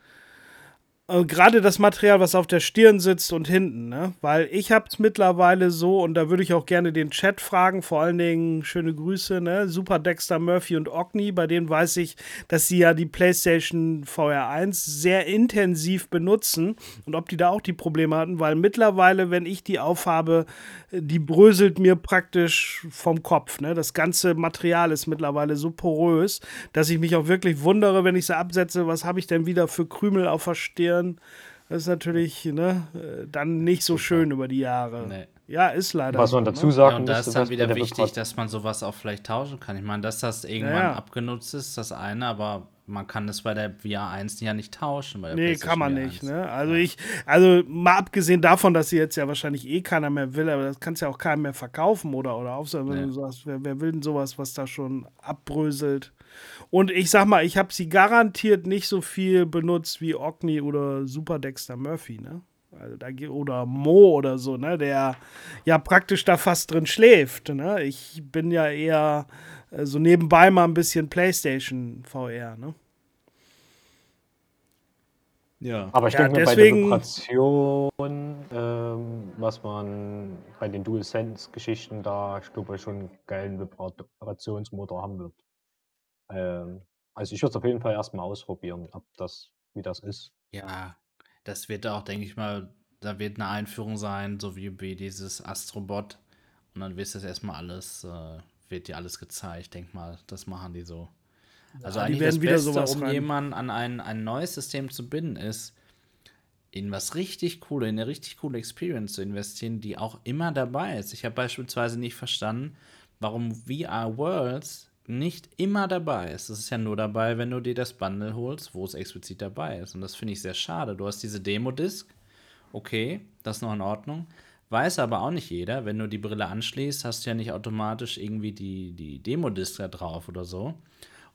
Speaker 3: gerade das Material, was auf der Stirn sitzt und hinten, ne? Weil ich hab's mittlerweile so, und da würde ich auch gerne den Chat fragen, vor allen Dingen schöne Grüße, ne? Super Dexter, Murphy und Ogni, bei denen weiß ich, dass sie ja die PlayStation VR 1 sehr intensiv benutzen und ob die da auch die Probleme hatten, weil mittlerweile, wenn ich die aufhabe, die bröselt mir praktisch vom Kopf, ne? Das ganze Material ist mittlerweile so porös, dass ich mich auch wirklich wundere, wenn ich sie absetze, was habe ich denn wieder für Krümel auf der Stirn? Verlieren. Das ist natürlich ne, dann nicht so schön über die Jahre. Nee. Ja, ist leider.
Speaker 2: Was man ne? dazu sagen ja,
Speaker 1: und da ist dann wieder wichtig, dass man sowas auch vielleicht tauschen kann. Ich meine, dass das irgendwann ja, ja. abgenutzt ist, das eine, aber man kann es bei der VR 1 ja nicht tauschen. Bei
Speaker 3: nee, kann man nicht. Ne? Also ich, also mal abgesehen davon, dass sie jetzt ja wahrscheinlich eh keiner mehr will, aber das kannst ja auch keinem mehr verkaufen oder, oder aufsagen, wenn nee. du sagst, wer, wer will denn sowas, was da schon abbröselt? Und ich sag mal, ich habe sie garantiert nicht so viel benutzt wie Ogni oder Super Dexter Murphy, ne? Also da, oder Mo oder so, ne? Der ja praktisch da fast drin schläft. Ne? Ich bin ja eher äh, so nebenbei mal ein bisschen PlayStation VR, ne?
Speaker 2: Ja. Aber ich ja, denke mir, deswegen, bei der Vibration, ähm, was man bei den DualSense-Geschichten da, ich glaube, schon einen geilen Vibrationsmotor haben wird. Ähm, also ich würde es auf jeden Fall erstmal ausprobieren, ob das, wie das ist.
Speaker 1: Ja, das wird auch, denke ich mal, da wird eine Einführung sein, so wie, wie dieses Astrobot. Und dann wird das erstmal alles, äh, wird dir alles gezeigt. Ich denke mal, das machen die so. Also ja, eigentlich das Beste, um rein. jemanden an ein, ein neues System zu binden, ist, in was richtig coole, in eine richtig coole Experience zu investieren, die auch immer dabei ist. Ich habe beispielsweise nicht verstanden, warum VR Worlds nicht immer dabei ist. Das ist ja nur dabei, wenn du dir das Bundle holst, wo es explizit dabei ist. Und das finde ich sehr schade. Du hast diese Demo-Disc, okay, das ist noch in Ordnung. Weiß aber auch nicht jeder, wenn du die Brille anschließt, hast du ja nicht automatisch irgendwie die, die Demo-Disc da drauf oder so.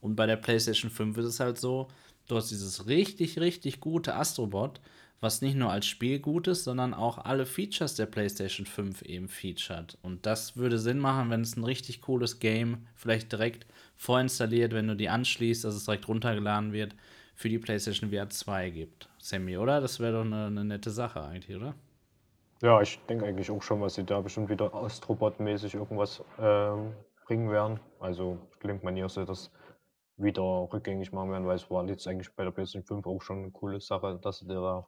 Speaker 1: Und bei der PlayStation 5 ist es halt so, du hast dieses richtig, richtig gute Astrobot, was nicht nur als Spiel gut ist, sondern auch alle Features der PlayStation 5 eben featured. Und das würde Sinn machen, wenn es ein richtig cooles Game vielleicht direkt vorinstalliert, wenn du die anschließt, dass es direkt runtergeladen wird, für die PlayStation VR 2 gibt. Sammy, oder? Das wäre doch eine, eine, nette Sache eigentlich, oder?
Speaker 2: Ja, ich denke eigentlich auch schon, was sie da bestimmt wieder Astrobot-mäßig irgendwas ähm, bringen werden. Also klingt man hier so, dass wieder rückgängig machen werden, weil es war jetzt eigentlich bei der PlayStation 5 auch schon eine coole Sache, dass sie da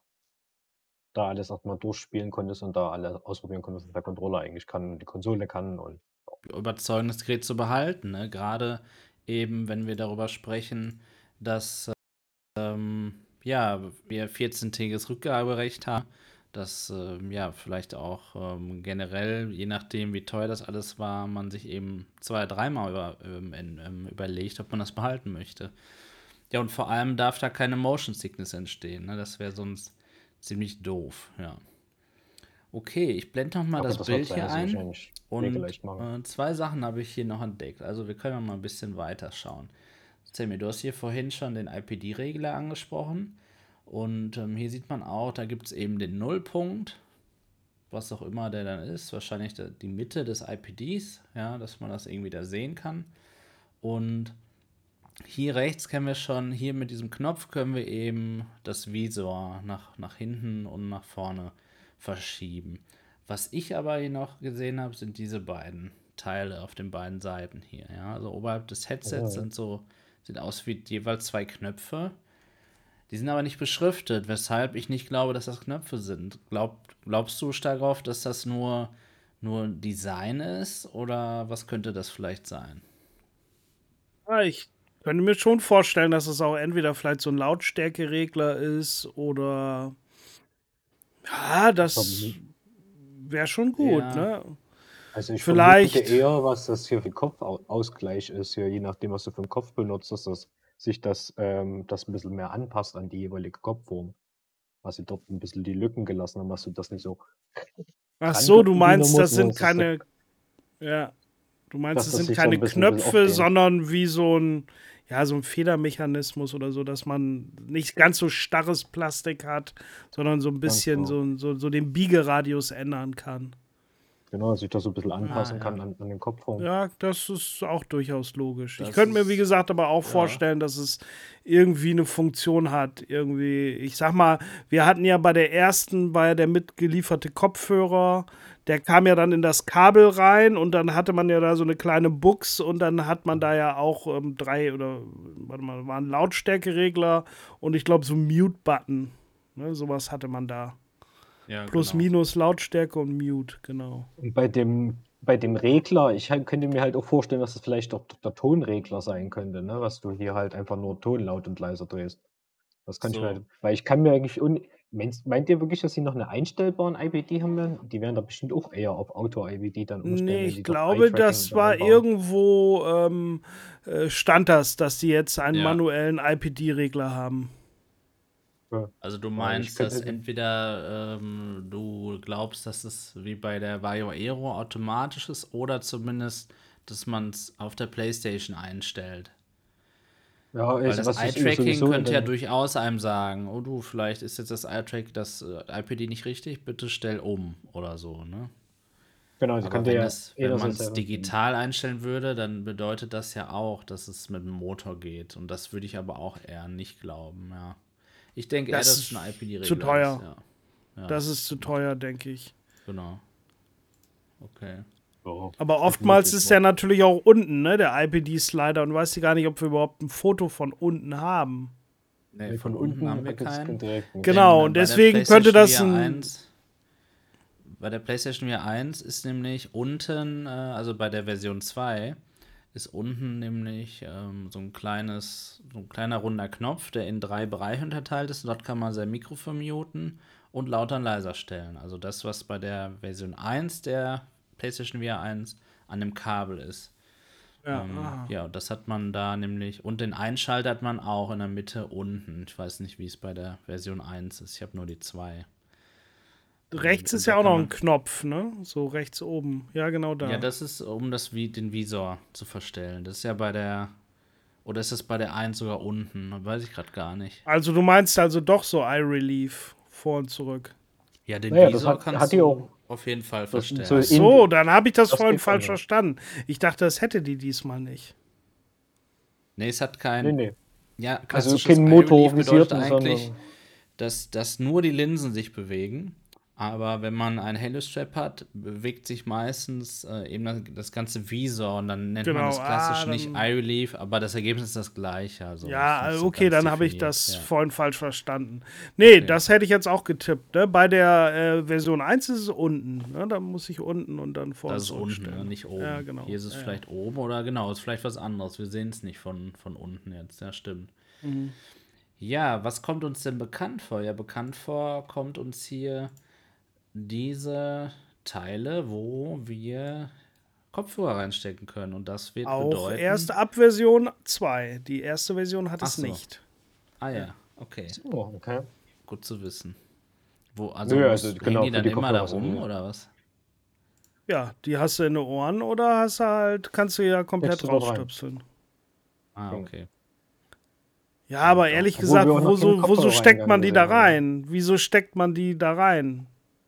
Speaker 2: da alles erstmal durchspielen konntest und da alle ausprobieren konntest, was der Controller eigentlich kann und die Konsole kann und
Speaker 1: das Gerät zu behalten. Ne? Gerade eben, wenn wir darüber sprechen, dass ähm, ja, wir 14-tägiges Rückgaberecht haben, dass ähm, ja vielleicht auch ähm, generell, je nachdem wie teuer das alles war, man sich eben zwei, dreimal über, ähm, ähm, überlegt, ob man das behalten möchte. Ja, und vor allem darf da keine Motion Sickness entstehen. Ne? Das wäre sonst ziemlich doof, ja. Okay, ich blende noch mal das, das Bild hier ein. Und äh, zwei Sachen habe ich hier noch entdeckt. Also wir können mal ein bisschen weiter schauen. Sammy, du hast hier vorhin schon den IPD-Regler angesprochen. Und ähm, hier sieht man auch, da gibt es eben den Nullpunkt, was auch immer der dann ist. Wahrscheinlich die Mitte des IPDs, ja, dass man das irgendwie da sehen kann. Und hier rechts können wir schon, hier mit diesem Knopf können wir eben das Visor nach, nach hinten und nach vorne verschieben. Was ich aber hier noch gesehen habe, sind diese beiden Teile auf den beiden Seiten hier. Ja? Also oberhalb des Headsets oh. sind so, sieht aus wie jeweils zwei Knöpfe. Die sind aber nicht beschriftet, weshalb ich nicht glaube, dass das Knöpfe sind. Glaub, glaubst du stark darauf, dass das nur, nur Design ist oder was könnte das vielleicht sein?
Speaker 3: Ja, ich könnte mir schon vorstellen, dass es auch entweder vielleicht so ein Lautstärkeregler ist oder ja, das wäre schon gut, ja. ne?
Speaker 2: Also ich vielleicht eher, was das hier für Kopfausgleich ist, hier, je nachdem, was du für einen Kopf benutzt, dass das, sich das, ähm, das ein bisschen mehr anpasst an die jeweilige Kopfform. Was sie dort ein bisschen die Lücken gelassen haben, dass du das nicht so.
Speaker 3: Ach so, du meinst, das sind keine. Ja. Du meinst, es sind keine so Knöpfe, sondern wie so ein, ja, so ein Federmechanismus oder so, dass man nicht ganz so starres Plastik hat, sondern so ein bisschen genau. so, so, so den Biegeradius ändern kann.
Speaker 2: Genau, dass ich das so ein bisschen anpassen ah, ja. kann an, an, den Kopfraum.
Speaker 3: Ja, das ist auch durchaus logisch. Das ich könnte mir, wie gesagt, aber auch ja. vorstellen, dass es irgendwie eine Funktion hat. Irgendwie, ich sag mal, wir hatten ja bei der ersten, war ja der mitgelieferte Kopfhörer, der kam ja dann in das Kabel rein und dann hatte man ja da so eine kleine Buchs und dann hat man da ja auch ähm, drei oder, warte mal, waren Lautstärkeregler und ich glaube so Mute-Button. Ne, sowas hatte man da. Ja, Plus, genau. minus Lautstärke und Mute, genau.
Speaker 2: Und bei dem, bei dem Regler, ich könnte mir halt auch vorstellen, dass es das vielleicht auch der Tonregler sein könnte, ne? was du hier halt einfach nur Ton laut und leiser drehst. Das kann so. ich mir halt, weil ich kann mir eigentlich, un Meinst, meint ihr wirklich, dass sie noch eine einstellbaren IBD haben werden? Die werden da bestimmt auch eher auf Auto-IBD dann
Speaker 3: umstellen. Nee, ich glaube, das war einbauen. irgendwo, ähm, äh, stand das, dass sie jetzt einen ja. manuellen IPD-Regler haben.
Speaker 1: Also du meinst, dass entweder ähm, du glaubst, dass es wie bei der Vario Aero automatisch ist oder zumindest, dass man es auf der Playstation einstellt. Ja, Weil das Eye-Tracking könnte ja durchaus einem sagen, oh du, vielleicht ist jetzt das Eye-Track, das äh, IPD nicht richtig, bitte stell um oder so, ne? Genau, sie Aber wenn, ja es, wenn man es digital einstellen würde, dann bedeutet das ja auch, dass es mit dem Motor geht. Und das würde ich aber auch eher nicht glauben, ja. Ich denke eher, dass es eine IPD-Regel
Speaker 3: ist. Zu teuer. Ja. Ja. Das ist zu teuer, denke ich.
Speaker 1: Genau. Okay.
Speaker 3: Aber oftmals ist der natürlich auch unten, ne? Der IPD-Slider und weiß gar nicht, ob wir überhaupt ein Foto von unten haben.
Speaker 1: Nee, von, von unten haben wir keinen.
Speaker 3: Genau, und deswegen könnte das ein.
Speaker 1: 1, bei der PlayStation VR 1 ist nämlich unten, äh, also bei der Version 2, ist unten nämlich ähm, so ein kleines, so ein kleiner runder Knopf, der in drei Bereiche unterteilt ist. Dort kann man sein Mikro vermuten und lauter und leiser stellen. Also das, was bei der Version 1 der PlayStation VR 1 an dem Kabel ist. Ja, ähm, ja, das hat man da nämlich. Und den Einschalter hat man auch in der Mitte unten. Ich weiß nicht, wie es bei der Version 1 ist. Ich habe nur die 2.
Speaker 3: Rechts und, ist ja auch noch ein Knopf, ne? So rechts oben. Ja, genau da.
Speaker 1: Ja, das ist, um das wie den Visor zu verstellen. Das ist ja bei der. Oder ist das bei der 1 sogar unten? Weiß ich gerade gar nicht.
Speaker 3: Also du meinst also doch so Eye Relief vor und zurück.
Speaker 1: Ja, den naja, Visor hat, kannst hat du auch auf jeden Fall verstellen.
Speaker 3: So, so, dann habe ich das, das vorhin falsch verstanden. Ich dachte, das hätte die diesmal nicht.
Speaker 1: Nee, es hat kein. Nee, nee. Ja,
Speaker 2: also kein motorisierten,
Speaker 1: eigentlich, dass, dass nur die Linsen sich bewegen aber wenn man einen Halo-Strap hat, bewegt sich meistens äh, eben das, ganze Visor und dann nennt genau. man das klassisch ah, nicht Eye Relief, aber das Ergebnis ist das gleiche. Also
Speaker 3: ja, so okay, dann habe ich das ja. vorhin falsch verstanden. Nee, okay. das hätte ich jetzt auch getippt. Ne? Bei der äh, Version 1 ist es unten. Ne? Da muss ich unten und dann vorne.
Speaker 1: Das ist unten, ne? nicht oben. Ja, genau. Hier ist es ja. vielleicht oben oder genau, ist vielleicht was anderes. Wir sehen es nicht von, von unten jetzt. Ja, stimmt. Mhm. Ja, was kommt uns denn bekannt vor? Ja, bekannt vor kommt uns hier diese Teile, wo wir Kopfhörer reinstecken können. Und das wird
Speaker 3: auch
Speaker 1: bedeuten.
Speaker 3: Erst ab Version 2. Die erste Version hat es so. nicht.
Speaker 1: Ah ja, okay.
Speaker 2: Oh, okay.
Speaker 1: Gut zu wissen. Wo, also, Nö, also genau, die dann die immer da rum oder was?
Speaker 3: Ja, die hast du in den Ohren oder hast du halt, kannst du ja komplett rausstöpseln.
Speaker 1: Ah, okay.
Speaker 3: Ja, aber ehrlich gesagt, wo, so, wo so steckt man die da rein? Wieso steckt man die da rein?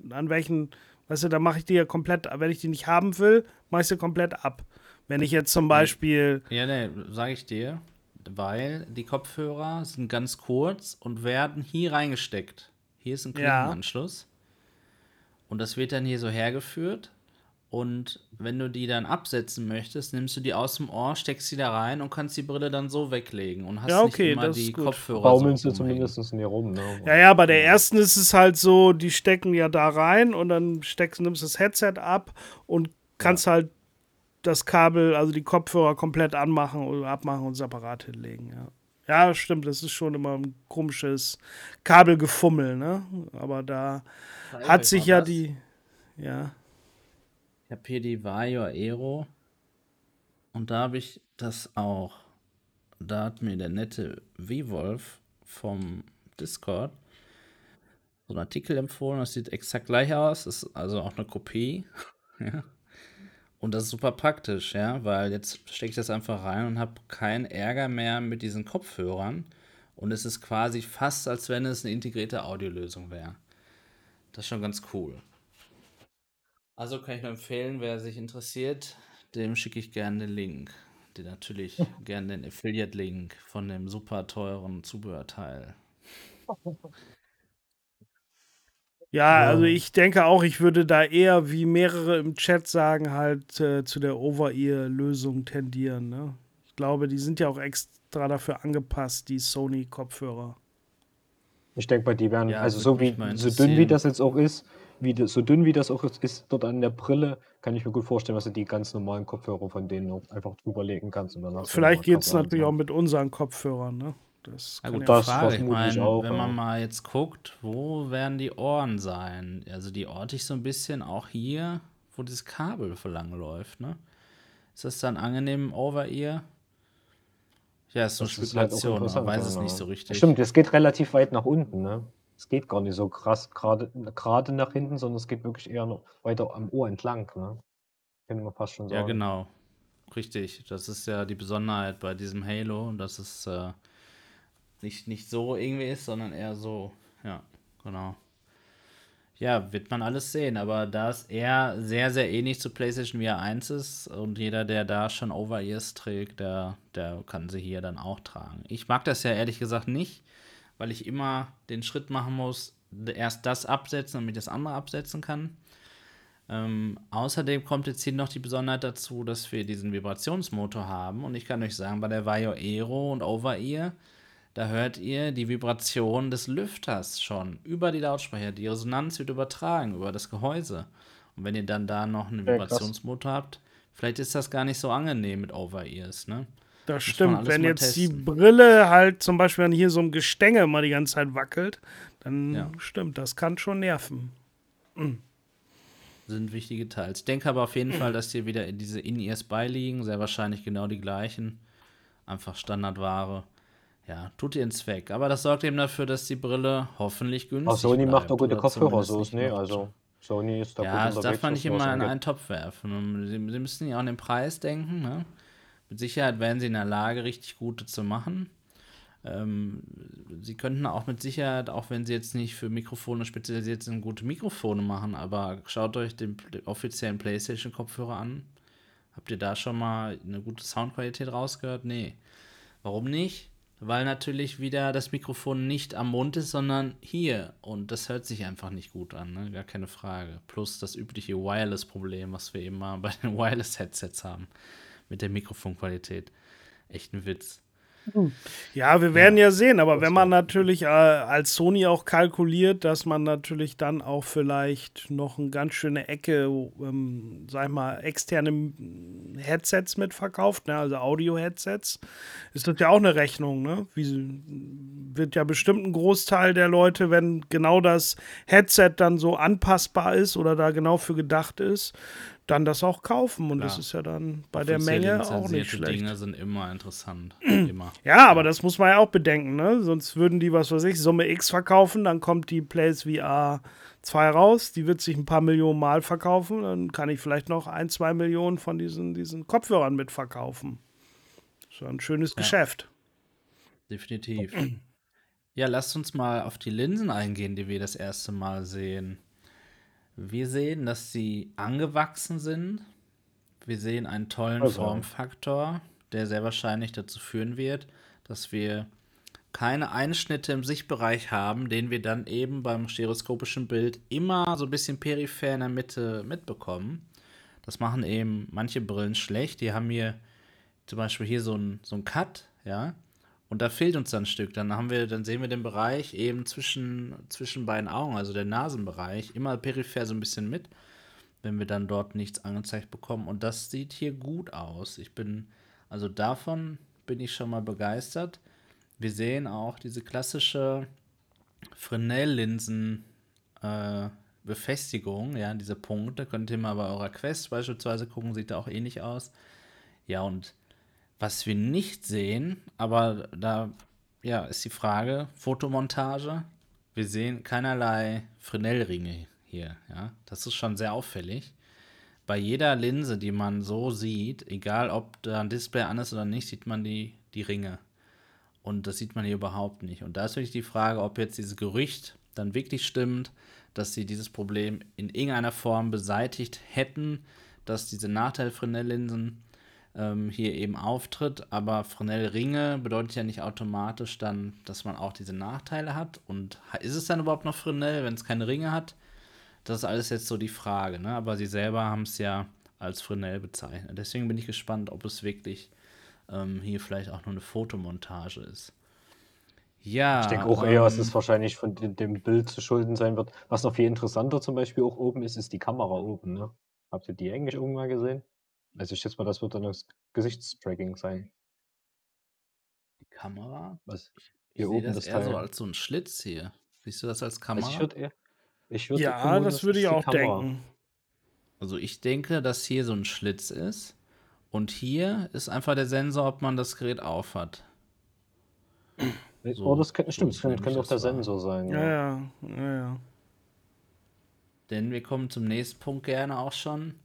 Speaker 3: An welchen, weißt du, da mache ich die ja komplett, wenn ich die nicht haben will, mache ich sie komplett ab. Wenn ich jetzt zum Beispiel.
Speaker 1: Ja, ne, sage ich dir, weil die Kopfhörer sind ganz kurz und werden hier reingesteckt. Hier ist ein Klinkenanschluss. Ja. Und das wird dann hier so hergeführt. Und wenn du die dann absetzen möchtest, nimmst du die aus dem Ohr, steckst sie da rein und kannst die Brille dann so weglegen und hast ja, okay, nicht immer die Kopfhörer.
Speaker 2: Baumeln so sie zumindest in hier rum. Ne?
Speaker 3: Ja, ja, bei der ersten ist es halt so, die stecken ja da rein und dann steckst, nimmst das Headset ab und kannst ja. halt das Kabel, also die Kopfhörer komplett anmachen oder abmachen und separat hinlegen, ja. Ja, stimmt, das ist schon immer ein komisches Kabelgefummel, ne? Aber da hat sich ja was? die, ja.
Speaker 1: Ich habe hier die Vario Aero und da habe ich das auch. Da hat mir der nette V-Wolf vom Discord so einen Artikel empfohlen. Das sieht exakt gleich aus. Das ist also auch eine Kopie. <laughs> ja. Und das ist super praktisch, ja, weil jetzt stecke ich das einfach rein und habe keinen Ärger mehr mit diesen Kopfhörern. Und es ist quasi fast, als wenn es eine integrierte Audiolösung wäre. Das ist schon ganz cool. Also kann ich nur empfehlen, wer sich interessiert, dem schicke ich gerne den Link. Den natürlich <laughs> gerne den Affiliate-Link von dem super teuren Zubehörteil.
Speaker 3: Ja, also ich denke auch, ich würde da eher, wie mehrere im Chat sagen, halt äh, zu der Over-Ear-Lösung tendieren. Ne? Ich glaube, die sind ja auch extra dafür angepasst, die Sony-Kopfhörer.
Speaker 2: Ich denke, bei die werden, ja, also so, wie, so dünn wie das jetzt auch ist, wie das, so dünn wie das auch ist dort an der Brille, kann ich mir gut vorstellen, dass du die ganz normalen Kopfhörer von denen auch einfach drüberlegen kannst. Und dann
Speaker 3: Vielleicht geht es natürlich auch mit unseren Kopfhörern, ne?
Speaker 1: Das ja, gut, ja das Frage. Ich mein, auch, wenn man mal jetzt guckt, wo werden die Ohren sein? Also die orte ich so ein bisschen auch hier, wo dieses Kabel für lang läuft, ne? Ist das dann angenehm Over-Ear? Ja, ist so eine Spekulation, halt man weiß es nicht so richtig.
Speaker 2: Stimmt, es geht relativ weit nach unten, ne? Es geht gar nicht so krass gerade nach hinten, sondern es geht wirklich eher noch weiter am Ohr entlang, ne? Könnte man fast schon
Speaker 1: Ja, genau. Richtig. Das ist ja die Besonderheit bei diesem Halo, dass es äh, nicht, nicht so irgendwie ist, sondern eher so. Ja, genau. Ja, wird man alles sehen, aber da es eher sehr, sehr ähnlich zu PlayStation VR 1 ist und jeder, der da schon Over-Ears trägt, der, der kann sie hier dann auch tragen. Ich mag das ja ehrlich gesagt nicht, weil ich immer den Schritt machen muss, erst das absetzen, damit ich das andere absetzen kann. Ähm, außerdem kommt jetzt hier noch die Besonderheit dazu, dass wir diesen Vibrationsmotor haben. Und ich kann euch sagen, bei der Vario Aero und Over-Ear, da hört ihr die Vibration des Lüfters schon über die Lautsprecher. Die Resonanz wird übertragen über das Gehäuse. Und wenn ihr dann da noch einen Vibrationsmotor habt, Vielleicht ist das gar nicht so angenehm mit Over-Ears, ne?
Speaker 3: Das stimmt. Wenn jetzt testen. die Brille halt zum Beispiel an hier so einem Gestänge mal die ganze Zeit wackelt, dann ja. stimmt, das kann schon nerven. Mhm.
Speaker 1: Sind wichtige Teils. Ich denke aber auf jeden Fall, dass hier wieder diese In-Ears beiliegen. Sehr wahrscheinlich genau die gleichen. Einfach Standardware. Ja, tut ihren Zweck. Aber das sorgt eben dafür, dass die Brille hoffentlich günstig ist.
Speaker 2: Sony macht auch gute Kopfhörer, so ist ne? Also Sony ist
Speaker 1: da ja, gut das darf man nicht immer in einen Topf werfen. Sie, sie müssen ja auch an den Preis denken. Ne? Mit Sicherheit wären sie in der Lage, richtig gute zu machen. Ähm, sie könnten auch mit Sicherheit, auch wenn sie jetzt nicht für Mikrofone spezialisiert sind, gute Mikrofone machen, aber schaut euch den, offiziellen PlayStation-Kopfhörer an. Habt ihr da schon mal eine gute Soundqualität rausgehört? Nee. Warum nicht? Weil natürlich wieder das Mikrofon nicht am Mund ist, sondern hier. Und das hört sich einfach nicht gut an, ne? gar keine Frage. Plus das übliche Wireless-Problem, was wir eben mal bei den <laughs> Wireless-Headsets haben mit der Mikrofonqualität. Echt ein Witz.
Speaker 3: Ja, wir werden ja, ja sehen, aber wenn man natürlich äh, als Sony auch kalkuliert, dass man natürlich dann auch vielleicht noch eine ganz schöne Ecke, ähm, sag ich mal, externe Headsets mitverkauft, ne, also Audio-Headsets, ist das ja auch eine Rechnung, ne? Wie, wird ja bestimmt ein Großteil der Leute, wenn genau das Headset dann so anpassbar ist oder da genau für gedacht ist, dann das auch kaufen. Und Klar. das ist ja dann bei der Menge auch nicht schlecht.
Speaker 1: Dinge sind immer interessant. <clears throat> immer.
Speaker 3: Ja, aber das muss man ja auch bedenken, ne? Sonst würden die, was weiß ich, Summe X verkaufen, dann kommt die Plays VR 2 raus, die wird sich ein paar Millionen Mal verkaufen, dann kann ich vielleicht noch ein, zwei Millionen von diesen, diesen Kopfhörern mitverkaufen. So ein schönes ja. Geschäft.
Speaker 1: Definitiv. ja, lasst uns mal auf die Linsen eingehen, die wir das erste Mal sehen. Wir sehen, dass sie angewachsen sind. Wir sehen einen tollen also. Formfaktor, der sehr wahrscheinlich dazu führen wird, dass wir keine Einschnitte im Sichtbereich haben, den wir dann eben beim stereoskopischen Bild immer so ein bisschen peripher in der Mitte mitbekommen. Das machen eben manche Brillen schlecht. Die haben hier zum Beispiel hier so einen so Cut, ja. Und da fehlt uns dann ein Stück. Dann haben wir, dann sehen wir den Bereich eben zwischen, zwischen beiden Augen, also der Nasenbereich, immer peripher so ein bisschen mit, wenn wir dann dort nichts angezeigt bekommen. Und das sieht hier gut aus. Ich bin, also davon bin ich schon mal begeistert. Wir sehen auch diese klassische Fresnel-Linsen äh, Befestigung, ja, diese Punkte. Könnt ihr mal bei eurer Quest beispielsweise gucken, sieht da auch ähnlich aus. Ja, und was wir nicht sehen, aber da ja, ist die Frage, Fotomontage. Wir sehen keinerlei Fresnel-Ringe hier. Ja? Das ist schon sehr auffällig. Bei jeder Linse, die man so sieht, egal ob da ein Display an ist oder nicht, sieht man die, die Ringe. Und das sieht man hier überhaupt nicht. Und da ist wirklich die Frage, ob jetzt dieses Gerücht dann wirklich stimmt, dass sie dieses Problem in irgendeiner Form beseitigt hätten, dass diese Nachteil-Fresnel-Linsen ähm, hier eben auftritt. Aber Fresnel-Ringe bedeutet ja nicht automatisch dann, dass man auch diese Nachteile hat. Und ist es dann überhaupt noch Fresnel, wenn es keine Ringe hat? Das ist alles jetzt so die Frage. Ne? Aber sie selber haben es ja als Fresnel bezeichnet. Deswegen bin ich gespannt, ob es wirklich ähm, hier vielleicht auch nur eine Fotomontage ist. Ja.
Speaker 2: Ich denke auch eher, dass es ähm, wahrscheinlich von dem Bild zu schulden sein wird. Was noch viel interessanter zum Beispiel auch oben ist, ist die Kamera oben. Ne? Habt ihr die eigentlich irgendwann gesehen? Also ich schätze mal, das wird dann das Gesichtstracking sein.
Speaker 1: Die Kamera?
Speaker 2: Was?
Speaker 1: Hier ich oben das, das eher Teil. so als so ein Schlitz hier. Siehst du das als Kamera? Also
Speaker 2: ich würde eher,
Speaker 3: ich würd ja, vermuten, das würde ich auch Kamera. denken.
Speaker 1: Also ich denke, dass hier so ein Schlitz ist und hier ist einfach der Sensor, ob man das Gerät aufhat.
Speaker 2: So, oh, das kann, stimmt, das könnte, auch der Sensor sein.
Speaker 3: Ja, ja, ja, ja.
Speaker 1: Denn wir kommen zum nächsten Punkt gerne auch schon.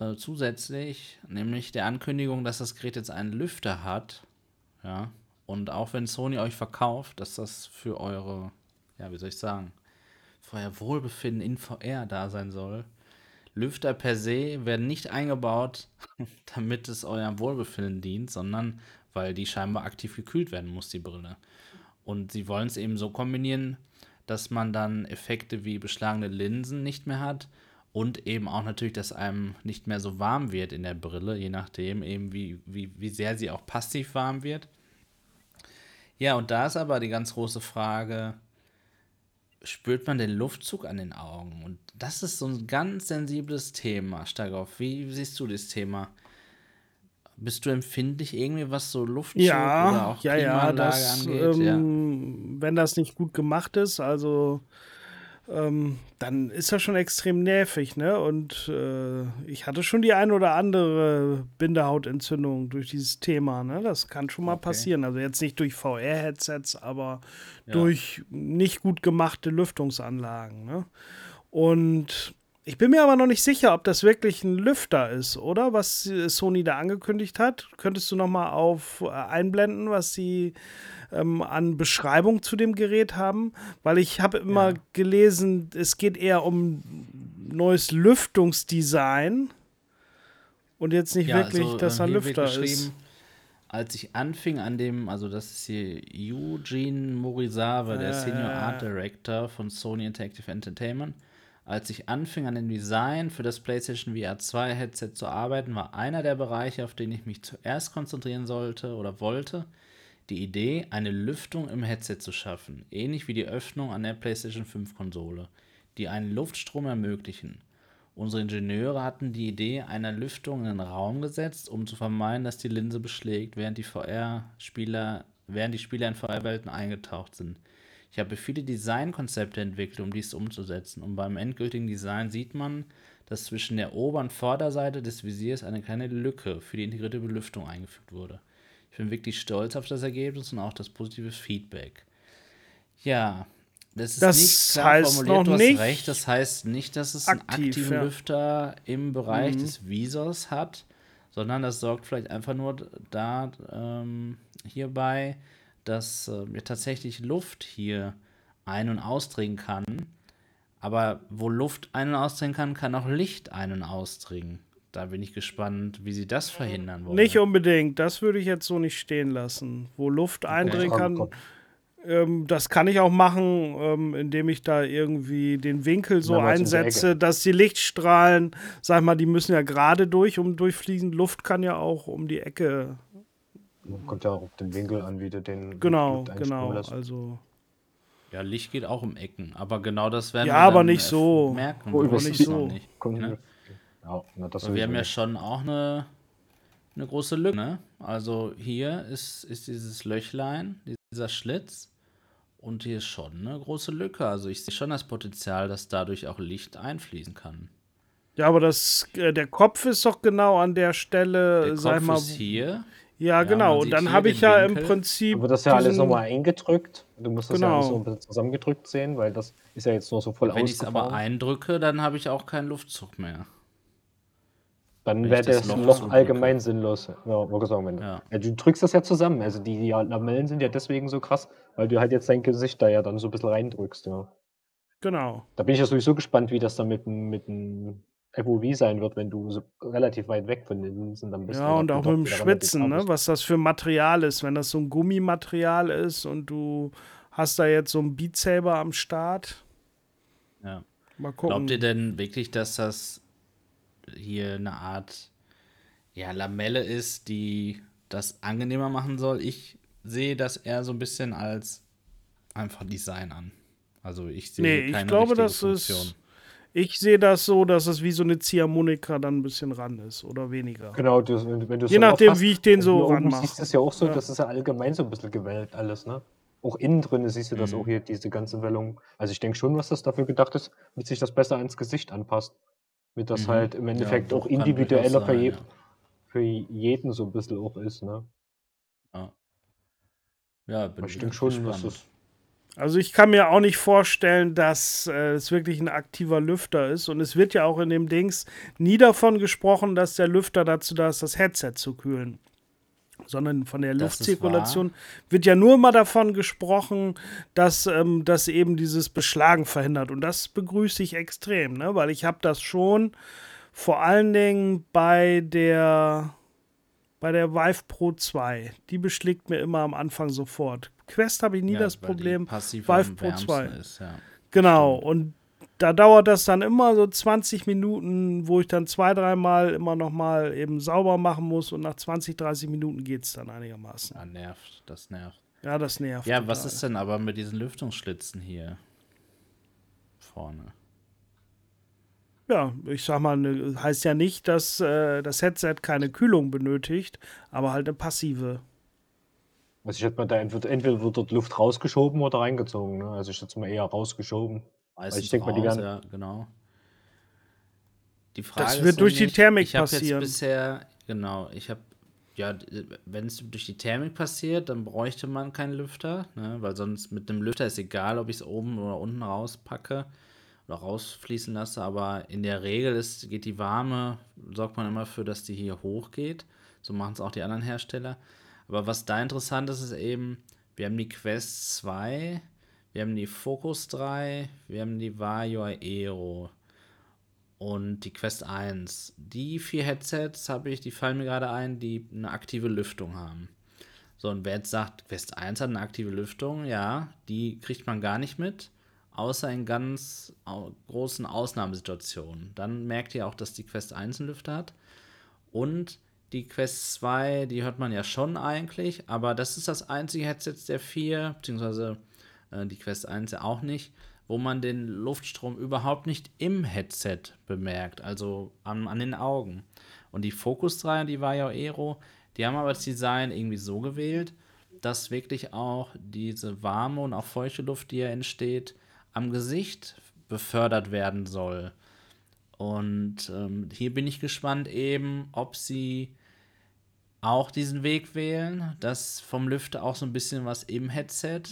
Speaker 1: Äh, zusätzlich, nämlich der Ankündigung, dass das Gerät jetzt einen Lüfter hat. Ja. Und auch wenn Sony euch verkauft, dass das für eure, ja, wie soll ich sagen, für euer Wohlbefinden in VR da sein soll. Lüfter per se werden nicht eingebaut, <laughs> damit es eurem Wohlbefinden dient, sondern weil die scheinbar aktiv gekühlt werden muss, die Brille. Und sie wollen es eben so kombinieren, dass man dann Effekte wie beschlagene Linsen nicht mehr hat und eben auch natürlich, dass einem nicht mehr so warm wird in der Brille, je nachdem eben, wie, wie, wie sehr sie auch passiv warm wird. Ja, und da ist aber die ganz große Frage, spürt man den Luftzug an den Augen. Und das ist so ein ganz sensibles Thema, Starkov. Wie siehst du das Thema? Bist du empfindlich irgendwie, was so Luftzug
Speaker 3: ja,
Speaker 1: oder auch
Speaker 3: ja, ja,
Speaker 1: das,
Speaker 3: angeht? Ähm, ja. Wenn das nicht gut gemacht ist, also ähm, dann ist das schon extrem nervig, ne? Und äh, ich hatte schon die ein oder andere Bindehautentzündung durch dieses Thema, ne? Das kann schon mal okay. passieren. Also jetzt nicht durch VR-Headsets, aber ja. durch nicht gut gemachte Lüftungsanlagen, ne? Und ich bin mir aber noch nicht sicher, ob das wirklich ein Lüfter ist, oder? Was Sony da angekündigt hat. Könntest du noch mal auf äh, einblenden, was sie ähm, an Beschreibung zu dem Gerät haben, weil ich habe immer ja. gelesen, es geht eher um neues Lüftungsdesign und jetzt nicht ja, wirklich, also, dass er Lüfter ist.
Speaker 1: Als ich anfing an dem, also das ist hier Eugene Morisawa, der äh, Senior Art Director von Sony Interactive Entertainment. Als ich anfing an dem Design für das PlayStation VR 2 Headset zu arbeiten, war einer der Bereiche, auf den ich mich zuerst konzentrieren sollte oder wollte, die Idee, eine Lüftung im Headset zu schaffen, ähnlich wie die Öffnung an der PlayStation 5 Konsole, die einen Luftstrom ermöglichen. Unsere Ingenieure hatten die Idee einer Lüftung in den Raum gesetzt, um zu vermeiden, dass die Linse beschlägt, während die VR-Spieler, während die Spieler in VR-Welten eingetaucht sind. Ich habe viele Designkonzepte entwickelt, um dies umzusetzen, und beim endgültigen Design sieht man, dass zwischen der Ober- und Vorderseite des Visiers eine kleine Lücke für die integrierte Belüftung eingefügt wurde. Ich bin wirklich stolz auf das Ergebnis und auch das positive Feedback. Ja, das ist
Speaker 3: das nicht klar heißt formuliert, noch
Speaker 1: du hast
Speaker 3: nicht
Speaker 1: recht. Das heißt nicht, dass es aktiv, einen aktiven ja. Lüfter im Bereich mhm. des Visors hat, sondern das sorgt vielleicht einfach nur da ähm, hierbei, dass äh, tatsächlich Luft hier ein- und ausdringen kann. Aber wo Luft ein- und ausdringen kann, kann auch Licht ein- und ausdringen. Da bin ich gespannt, wie sie das verhindern wollen.
Speaker 3: Nicht unbedingt, das würde ich jetzt so nicht stehen lassen. Wo Luft eindringen kann, ähm, das kann ich auch machen, ähm, indem ich da irgendwie den Winkel so einsetze, dass die Lichtstrahlen, sag mal, die müssen ja gerade durch, um durchfließen. Luft kann ja auch um die Ecke.
Speaker 2: Kommt ja auch auf den Winkel an, wie du den
Speaker 3: genau, genau, lässt. also
Speaker 1: ja, Licht geht auch um Ecken, aber genau das werden
Speaker 3: ja, wir aber nicht so.
Speaker 1: merken.
Speaker 3: Oh, nicht so. Nicht,
Speaker 1: ne? Ja, na, wir haben ja schon auch eine, eine große Lücke. Ne? Also hier ist, ist dieses Löchlein, dieser Schlitz. Und hier ist schon eine große Lücke. Also ich sehe schon das Potenzial, dass dadurch auch Licht einfließen kann.
Speaker 3: Ja, aber das, äh, der Kopf ist doch genau an der Stelle,
Speaker 1: der
Speaker 3: sag
Speaker 1: Kopf
Speaker 3: mal.
Speaker 1: Ist hier.
Speaker 3: Ja, ja genau. Und dann habe ich ja Winkel. im Prinzip.
Speaker 2: Aber das ja alles nochmal eingedrückt. Du musst das genau. ja alles so ein bisschen zusammengedrückt sehen, weil das ist ja jetzt nur so voll
Speaker 1: Wenn ich es aber eindrücke, dann habe ich auch keinen Luftzug mehr.
Speaker 2: Dann wäre das Loch, Loch allgemein sinnlos. Ja, sagen, wenn ja. ja. du drückst das ja zusammen. Also die, die Lamellen sind ja deswegen so krass, weil du halt jetzt dein Gesicht da ja dann so ein bisschen reindrückst, ja.
Speaker 3: Genau.
Speaker 2: Da bin ich ja sowieso gespannt, wie das dann mit, mit einem FOV sein wird, wenn du so relativ weit weg von den Linsen dann bist.
Speaker 3: Ja, und auch mit dem Schwitzen, ne? was das für Material ist. Wenn das so ein Gummimaterial ist und du hast da jetzt so ein Beat Saber am Start.
Speaker 1: Ja. Mal gucken. Glaubt ihr denn wirklich, dass das hier eine Art ja, Lamelle ist, die das angenehmer machen soll. Ich sehe das eher so ein bisschen als einfach Design an. Also ich sehe
Speaker 3: nee, keine ich glaube, das Funktion. ist ich sehe das so, dass es wie so eine Ziehharmonika dann ein bisschen ran ist oder weniger.
Speaker 2: Genau, das, wenn, wenn du
Speaker 3: Je nachdem, hast, wie ich den so ranmache.
Speaker 2: Du siehst es ja auch so, ja. das ist ja allgemein so ein bisschen gewellt alles, ne? Auch innen drin siehst du das mhm. auch hier, diese ganze Wellung. Also ich denke schon, was das dafür gedacht ist, damit sich das besser ans Gesicht anpasst. Mit das mhm. halt im Endeffekt ja, auch individueller für, je, ja. für jeden so ein bisschen auch ist, ne?
Speaker 1: Ja. Ja,
Speaker 2: bin ich denke schon, dass es.
Speaker 3: Also ich kann mir auch nicht vorstellen, dass äh, es wirklich ein aktiver Lüfter ist. Und es wird ja auch in dem Dings nie davon gesprochen, dass der Lüfter dazu da ist, das Headset zu kühlen sondern von der Luftzirkulation wird ja nur immer davon gesprochen, dass ähm, das eben dieses Beschlagen verhindert. Und das begrüße ich extrem, ne? weil ich habe das schon vor allen Dingen bei der bei der Vive Pro 2. Die beschlägt mir immer am Anfang sofort. Quest habe ich nie ja, das Problem.
Speaker 1: Vive Pro 2. Ist, ja.
Speaker 3: Genau, und da dauert das dann immer so 20 Minuten, wo ich dann zwei, dreimal immer noch mal eben sauber machen muss und nach 20, 30 Minuten geht es dann einigermaßen.
Speaker 1: Ja, nervt, das nervt.
Speaker 3: Ja, das nervt.
Speaker 1: Ja, total. was ist denn aber mit diesen Lüftungsschlitzen hier? vorne.
Speaker 3: Ja, ich sag mal, ne, heißt ja nicht, dass äh, das Headset keine Kühlung benötigt, aber halt eine passive.
Speaker 2: Also ich hätte mal da entweder, entweder wird dort Luft rausgeschoben oder reingezogen. Ne? Also ich hätte es mal eher rausgeschoben.
Speaker 1: Meistens
Speaker 2: ich denk mal, die
Speaker 1: raus,
Speaker 2: werden-
Speaker 1: ja, genau. Die Frage
Speaker 3: Das
Speaker 1: ist
Speaker 3: wird durch die
Speaker 1: nämlich,
Speaker 3: Thermik
Speaker 1: ich
Speaker 3: passieren.
Speaker 1: Jetzt bisher, genau, ich habe, ja, wenn es durch die Thermik passiert, dann bräuchte man keinen Lüfter, ne? weil sonst mit einem Lüfter ist egal, ob ich es oben oder unten rauspacke oder rausfließen lasse, aber in der Regel ist, geht die Warme, sorgt man immer für, dass die hier hochgeht. So machen es auch die anderen Hersteller. Aber was da interessant ist, ist eben, wir haben die Quest 2, wir haben die Focus 3, wir haben die Vario Aero und die Quest 1. Die vier Headsets habe ich, die fallen mir gerade ein, die eine aktive Lüftung haben. So, und wer jetzt sagt, Quest 1 hat eine aktive Lüftung, ja, die kriegt man gar nicht mit, außer in ganz großen Ausnahmesituationen. Dann merkt ihr auch, dass die Quest 1 einen Lüfter hat. Und die Quest 2, die hört man ja schon eigentlich, aber das ist das einzige Headset der vier, beziehungsweise äh, die Quest 1 ja auch nicht, wo man den Luftstrom überhaupt nicht im Headset bemerkt, also an, an den Augen. Und die Focus 3 und die Vario Aero, die haben aber das Design irgendwie so gewählt, dass wirklich auch diese warme und auch feuchte Luft, die ja entsteht, am Gesicht befördert werden soll. Und ähm, hier bin ich gespannt eben, ob sie auch diesen Weg wählen, dass vom Lüfter auch so ein bisschen was im Headset,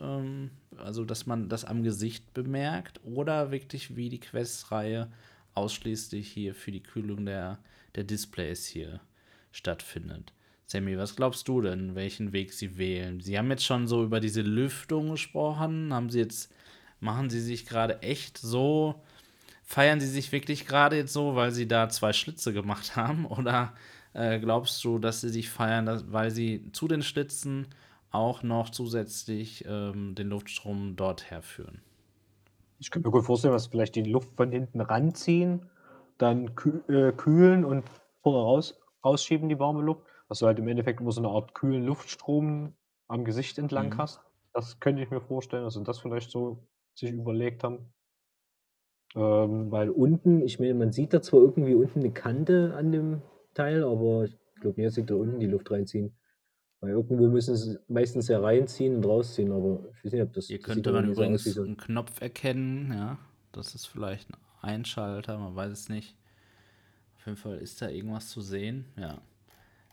Speaker 1: ähm, also dass man das am Gesicht bemerkt, oder wirklich wie die Quest-Reihe ausschließlich hier für die Kühlung der, der Displays hier stattfindet. Sammy, was glaubst du denn, welchen Weg sie wählen? Sie haben jetzt schon so über diese Lüftung gesprochen. Haben sie jetzt, machen sie sich gerade echt so, feiern sie sich wirklich gerade jetzt so, weil sie da zwei Schlitze gemacht <laughs> haben? Oder äh, glaubst du, dass sie sich feiern, dass, weil sie zu den Schlitzen auch noch zusätzlich ähm, den Luftstrom dort herführen?
Speaker 2: Ich könnte mir gut vorstellen, dass vielleicht die Luft von hinten ranziehen, dann kü äh, kühlen und vorne raus rausschieben, die warme Luft. Dass du halt im Endeffekt immer so eine Art kühlen Luftstrom am Gesicht entlang
Speaker 1: Mhm.
Speaker 2: hast. Das könnte ich mir vorstellen, dass sie das vielleicht so sich überlegt haben. Ähm, weil unten, ich meine, man sieht da zwar irgendwie unten eine Kante an dem Teil, aber ich glaube, jetzt sieht da unten die Luft reinziehen. Weil irgendwo müssen sie meistens ja reinziehen und rausziehen, aber ich weiß nicht, ob das.
Speaker 1: Hier könnte man übrigens
Speaker 2: so-
Speaker 1: einen Knopf erkennen, ja. Das ist vielleicht ein Einschalter, man weiß es nicht. Auf jeden Fall ist da irgendwas zu sehen, ja.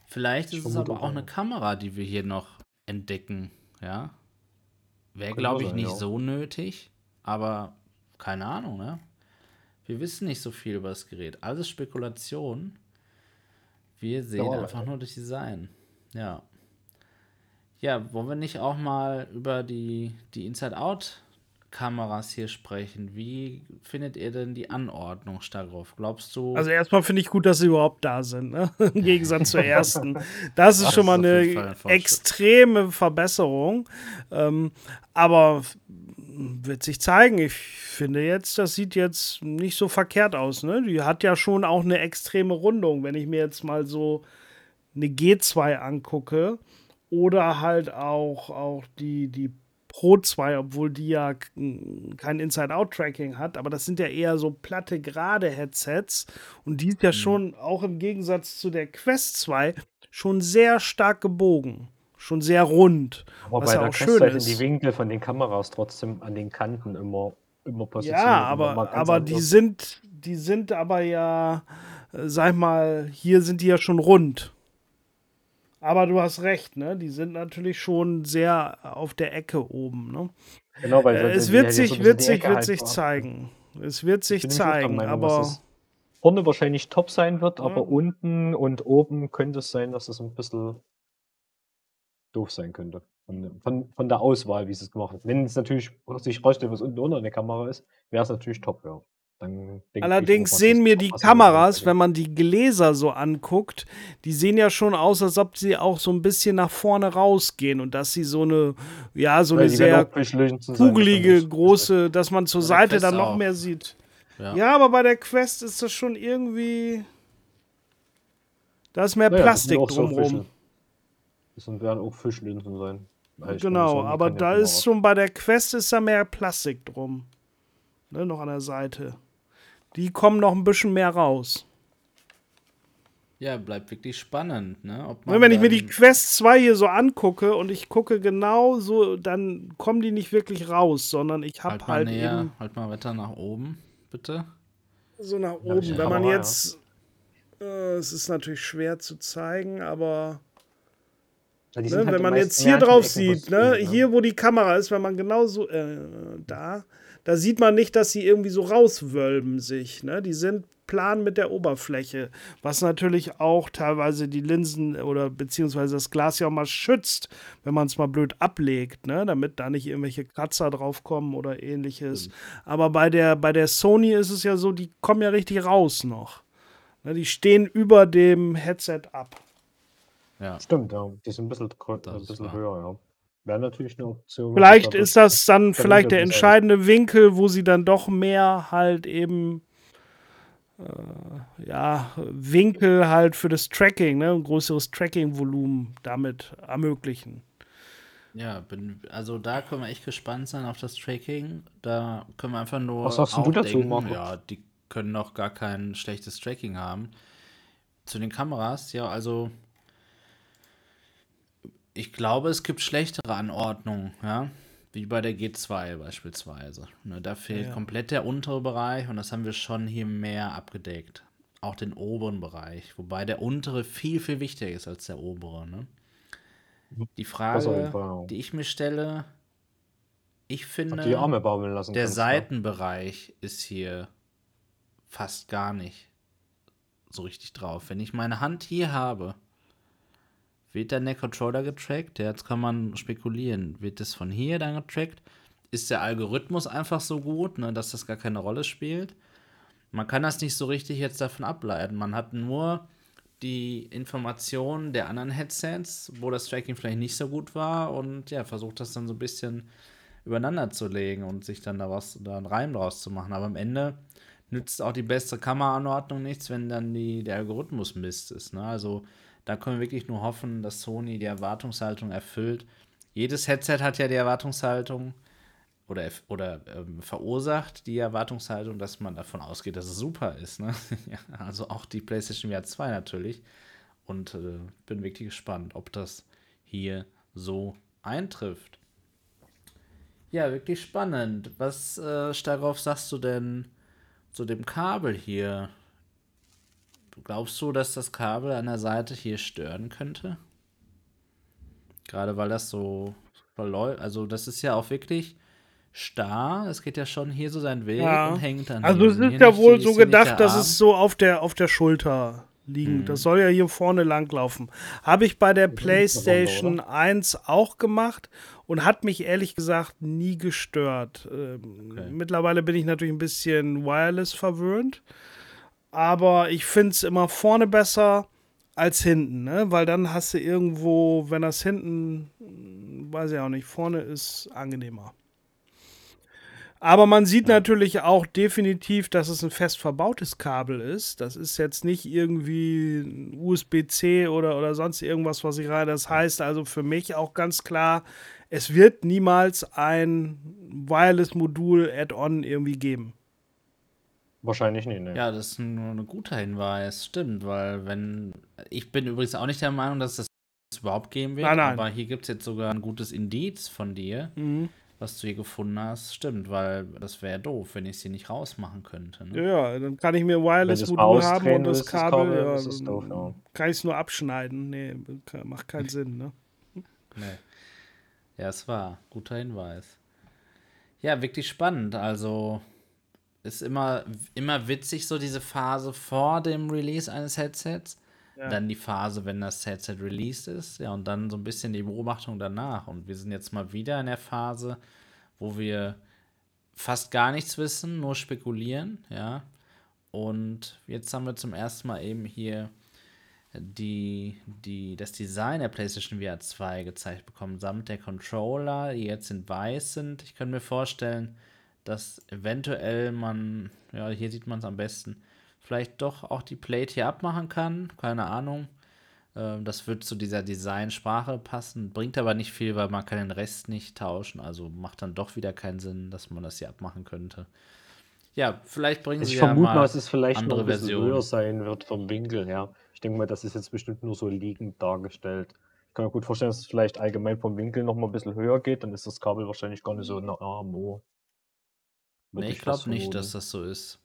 Speaker 1: Vielleicht
Speaker 2: Ich
Speaker 1: ist es aber auch
Speaker 2: auch,
Speaker 1: eine. Kamera, die wir hier noch entdecken, ja. Wäre, glaube ich, nicht
Speaker 2: ja.
Speaker 1: so nötig, aber keine Ahnung, ne? Wir wissen nicht so viel über das Gerät. Alles Spekulation. Wir sehen
Speaker 2: aber-
Speaker 1: einfach nur das Design. Ja. Ja, wollen wir nicht auch mal über die, die Inside-Out-Kameras hier sprechen? Wie findet ihr denn die Anordnung, Stagroff? Glaubst du,
Speaker 3: Also erstmal finde ich gut, dass sie überhaupt da sind, ne? <laughs> im Gegensatz zur <laughs> ersten. Das ist
Speaker 1: Das
Speaker 3: schon mal
Speaker 1: ist
Speaker 3: eine
Speaker 1: ein
Speaker 3: extreme Verbesserung. Ähm, aber wird sich zeigen. Ich finde jetzt, das sieht jetzt nicht so verkehrt aus. Ne? Die hat ja schon auch eine extreme Rundung. Wenn ich mir jetzt mal so eine G2 angucke oder halt auch, auch die, die Pro 2, obwohl die ja kein Inside-Out-Tracking hat, aber das sind ja eher so platte, gerade Headsets und die ist ja schon auch im Gegensatz zu der Quest 2 schon sehr stark gebogen, schon sehr rund.
Speaker 2: Aber
Speaker 3: was
Speaker 2: bei
Speaker 3: ja
Speaker 2: der
Speaker 3: auch schön
Speaker 2: sind
Speaker 3: ist.
Speaker 2: die Winkel von den Kameras trotzdem an den Kanten immer, immer positioniert.
Speaker 3: Ja, aber, aber die sind, die sind aber ja, äh, sag mal, hier sind die ja schon rund. Aber du hast recht, ne? Die sind natürlich schon sehr auf der Ecke oben, ne?
Speaker 2: Genau, weil
Speaker 3: Äh, es
Speaker 2: sind
Speaker 3: wird
Speaker 2: so
Speaker 3: sich,
Speaker 2: ein
Speaker 3: wird sich, wird
Speaker 2: halt
Speaker 3: sich zeigen. Es wird sich zeigen,
Speaker 2: Meinung,
Speaker 3: aber
Speaker 2: vorne wahrscheinlich top sein wird,
Speaker 3: Ja.
Speaker 2: aber unten und oben könnte es sein, dass es ein bisschen doof sein könnte. Von, von, von der Auswahl, wie sie es gemacht hat. Wenn es natürlich sich rausstellt, was unten unter der Kamera ist, wäre es natürlich top, ja. Ich,
Speaker 3: allerdings
Speaker 2: was
Speaker 3: sehen mir die Kameras, wenn man die Gläser so anguckt, die sehen ja schon aus, als ob sie auch so ein bisschen nach vorne rausgehen und dass sie so eine, ja, so
Speaker 2: Weil
Speaker 3: eine sehr
Speaker 2: sein,
Speaker 3: kugelige, große, dass man zur Seite dann noch
Speaker 1: auch.
Speaker 3: mehr sieht.
Speaker 1: ja.
Speaker 3: Ja, aber bei der Quest ist das schon irgendwie. Da ist mehr
Speaker 2: Naja,
Speaker 3: Plastik
Speaker 2: so
Speaker 3: drumrum.
Speaker 2: Fische. Das sind- werden auch Fischlinsen sein. Ich
Speaker 3: genau, aber da ist schon bei der Quest ist da mehr Plastik drum. ne, noch an der Seite. Die kommen noch ein bisschen mehr raus.
Speaker 1: Ja, bleibt wirklich spannend, ne?
Speaker 3: Ob man Wenn ich mir die Quest 2 hier so angucke und ich gucke genau so, dann kommen die nicht wirklich raus, sondern ich habe halt, halt näher, eben.
Speaker 1: Halt mal weiter nach oben, bitte.
Speaker 3: So nach oben. Wenn man jetzt. Äh, es ist natürlich schwer zu zeigen, aber. Ja, ne, halt wenn man jetzt hier drauf sieht, ne, ne, hier wo die Kamera ist, wenn man genau so. Äh, da. Da sieht man nicht, dass sie irgendwie so rauswölben sich. Ne? Die sind plan mit der Oberfläche, was natürlich auch teilweise die Linsen oder beziehungsweise das Glas ja auch mal schützt, wenn man es mal blöd ablegt, ne? damit da nicht irgendwelche Kratzer draufkommen oder ähnliches. Mhm. Aber bei der, bei der Sony ist es ja so, die kommen ja richtig raus noch. Ne? Die stehen über dem Headset ab.
Speaker 2: Ja. Stimmt, ja. Die sind ein bisschen, ein bisschen höher, ja. Wäre natürlich eine Option.
Speaker 3: Vielleicht ist das dann vielleicht der entscheidende Winkel, wo sie dann doch mehr halt eben äh, ja, Winkel halt für das Tracking, ne, ein größeres Tracking-Volumen damit ermöglichen.
Speaker 1: Ja, bin, also da können wir echt gespannt sein auf das Tracking. Da können wir einfach nur.
Speaker 2: Was sagst du dazu, Marco?
Speaker 1: Ja, die können noch gar kein schlechtes Tracking haben. Zu den Kameras, ja, also ich glaube, es gibt schlechtere Anordnungen, ja. Wie bei der G2 beispielsweise. Ne, da fehlt ja. komplett der untere Bereich und das haben wir schon hier mehr abgedeckt. Auch den oberen Bereich. Wobei der untere viel, viel wichtiger ist als der obere. Ne? Die Frage, die ich mir stelle, ich finde, der kannst, Seitenbereich ist hier fast gar nicht so richtig drauf. Wenn ich meine Hand hier habe, wird dann der Controller getrackt? Jetzt kann man spekulieren. Wird das von hier dann getrackt? Ist der Algorithmus einfach so gut, ne, dass das gar keine Rolle spielt? Man kann das nicht so richtig jetzt davon ableiten. Man hat nur die Informationen der anderen Headsets, wo das Tracking vielleicht nicht so gut war und ja, versucht das dann so ein bisschen übereinander zu legen und sich dann da was, da einen Reim draus zu machen. Aber am Ende nützt auch die beste Kameraanordnung nichts, wenn dann die, der Algorithmus Mist ist. Ne? Also da können wir wirklich nur hoffen, dass Sony die Erwartungshaltung erfüllt. Jedes Headset hat ja die Erwartungshaltung oder, oder ähm, verursacht die Erwartungshaltung, dass man davon ausgeht, dass es super ist. Ne? <laughs> also auch die PlayStation VR 2 natürlich. Und äh, bin wirklich gespannt, ob das hier so eintrifft. Ja, wirklich spannend. Was, äh, darauf sagst du denn zu dem Kabel hier? Glaubst du, dass das Kabel an der Seite hier stören könnte? Gerade weil das so verläuft. Also, das ist ja auch wirklich starr. Es geht ja schon hier so seinen Weg ja. und hängt dann.
Speaker 3: Also, es ist ja wohl so gedacht, dass es so auf der, auf der Schulter liegt. Mhm. Das soll ja hier vorne langlaufen. Habe ich bei der PlayStation 1 auch gemacht und hat mich ehrlich gesagt nie gestört. Ähm, okay. Mittlerweile bin ich natürlich ein bisschen wireless verwöhnt. Aber ich finde es immer vorne besser als hinten, ne? Weil dann hast du irgendwo, wenn das hinten, weiß ich auch nicht, vorne ist angenehmer. Aber man sieht natürlich auch definitiv, dass es ein fest verbautes Kabel ist. Das ist jetzt nicht irgendwie USB-C oder, oder sonst irgendwas, was ich rein. Das heißt also für mich auch ganz klar, es wird niemals ein Wireless-Modul Add-on irgendwie geben.
Speaker 2: Wahrscheinlich nicht, ne.
Speaker 1: Ja, das ist nur ein guter Hinweis, stimmt, weil wenn. Ich bin übrigens auch nicht der Meinung, dass das überhaupt geben wird, nein, nein. aber hier gibt es jetzt sogar ein gutes Indiz von dir, mhm. was du hier gefunden hast. Stimmt, weil das wäre doof, wenn ich sie nicht rausmachen könnte. Ne?
Speaker 3: Ja, dann kann ich mir Wireless-Modul haben und das Kabel, ja, doof, ja. kann ich es nur abschneiden. Nee, macht keinen <laughs> Sinn, ne?
Speaker 1: Nee. Ja, es war. Guter Hinweis. Ja, wirklich spannend. Also, ist immer, immer witzig, so diese Phase vor dem Release eines Headsets. Ja. Dann die Phase, wenn das Headset released ist. Ja, und dann so ein bisschen die Beobachtung danach. Und wir sind jetzt mal wieder in der Phase, wo wir fast gar nichts wissen, nur spekulieren. Ja. Und jetzt haben wir zum ersten Mal eben hier die, die, das Design der PlayStation VR 2 gezeigt bekommen, samt der Controller, die jetzt in weiß sind. Ich könnte mir vorstellen, dass eventuell man, ja, hier sieht man es am besten, vielleicht doch auch die Plate hier abmachen kann. Keine Ahnung. Ähm, das wird zu dieser Designsprache passen, bringt aber nicht viel, weil man kann den Rest nicht tauschen. Also macht dann doch wieder keinen Sinn, dass man das hier abmachen könnte. ja, vielleicht bringen
Speaker 2: Also
Speaker 1: sie
Speaker 2: ich
Speaker 1: ja
Speaker 2: vermute
Speaker 1: mal
Speaker 2: mal, dass es vielleicht noch ein bisschen höher sein wird vom Winkel her. Ich denke mal, das ist jetzt bestimmt nur so liegend dargestellt. Ich kann mir gut vorstellen, dass es vielleicht allgemein vom Winkel noch mal ein bisschen höher geht, dann ist das Kabel wahrscheinlich gar nicht so nah am Ohr.
Speaker 1: Nee, ich glaube nicht, dass das so ist.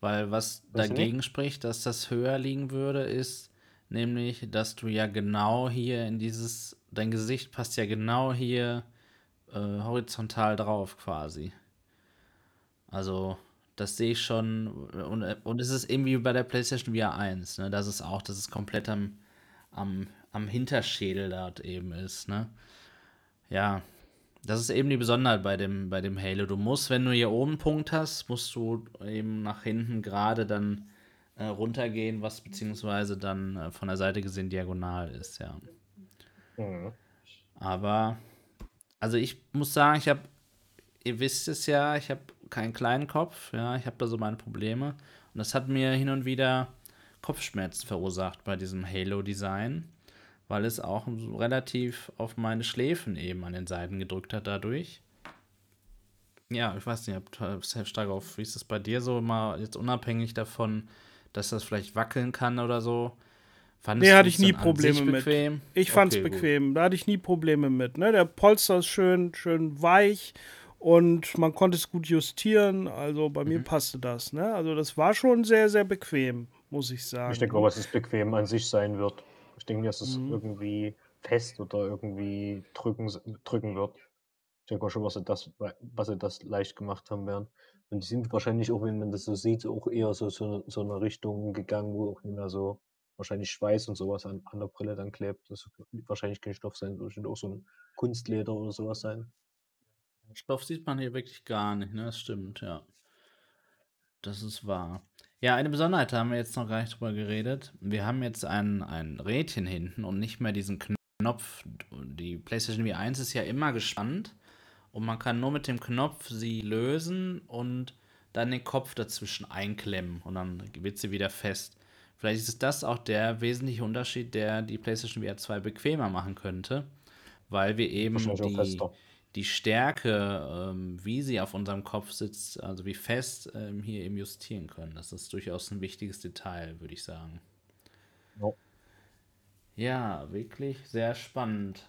Speaker 1: Weil was
Speaker 2: Weißt
Speaker 1: dagegen spricht, dass das höher liegen würde, ist nämlich, dass du ja genau hier in dieses, dein Gesicht passt ja genau hier äh, horizontal drauf quasi. Also, das sehe ich schon. Und, und es ist irgendwie bei der PlayStation VR 1, ne? Das ist auch, dass es komplett am, am, am Hinterschädel dort eben ist, ne? Ja, das ist eben die Besonderheit bei dem, bei dem Halo. Du musst, wenn du hier oben einen Punkt hast, musst du eben nach hinten gerade dann äh, runtergehen, was beziehungsweise dann äh, von der Seite gesehen diagonal ist, ja.
Speaker 2: Mhm.
Speaker 1: Aber, also ich muss sagen, ich habe, ihr wisst es ja, ich habe keinen kleinen Kopf, ja, ich habe da so meine Probleme. Und das hat mir hin und wieder Kopfschmerzen verursacht bei diesem Halo-Design, weil es auch relativ auf meine Schläfen eben an den Seiten gedrückt hat dadurch. Ja, ich weiß nicht, ich habe sehr stark auf, wie ist das bei dir so, mal jetzt unabhängig davon, dass das vielleicht wackeln kann oder so. Fandest
Speaker 3: Nee, hatte
Speaker 1: es
Speaker 3: ich nie Probleme mit.
Speaker 1: bequem?
Speaker 3: Ich fand's
Speaker 1: Okay, gut.
Speaker 3: bequem, da hatte ich nie Probleme mit. Ne? Der Polster ist schön, schön weich und man konnte es gut justieren. Also bei
Speaker 1: Mhm.
Speaker 3: mir passte das. Ne? Also das war schon sehr, sehr bequem, muss ich sagen.
Speaker 2: Ich denke auch, dass es bequem an sich sein wird. Ich denke, nicht, dass es
Speaker 3: Mhm.
Speaker 2: irgendwie fest oder irgendwie drücken, drücken wird. Ich denke auch schon, was sie das, was sie das leicht gemacht haben werden. Und die sind wahrscheinlich auch, wenn man das so sieht, auch eher so, so, so eine Richtung gegangen, wo auch nicht mehr so wahrscheinlich Schweiß und sowas an, an der Brille dann klebt. Das wird wahrscheinlich kein Stoff sein, das wird auch so ein Kunstleder oder sowas sein.
Speaker 1: Stoff sieht man hier wirklich gar nicht, ne? Das stimmt, ja. Das ist wahr. Ja, eine Besonderheit haben wir jetzt noch gar nicht drüber geredet. Wir haben jetzt ein, ein Rädchen hinten und nicht mehr diesen Knopf. Die PlayStation VR 1 ist ja immer gespannt und man kann nur mit dem Knopf sie lösen und dann den Kopf dazwischen einklemmen und dann wird sie wieder fest. Vielleicht ist das auch der wesentliche Unterschied, der die PlayStation VR 2 bequemer machen könnte, weil wir eben die. Die Stärke, ähm, wie sie auf unserem Kopf sitzt, also wie fest ähm, hier eben justieren können. Das ist durchaus ein wichtiges Detail, würde ich sagen.
Speaker 2: Ja.
Speaker 1: Ja, wirklich sehr spannend.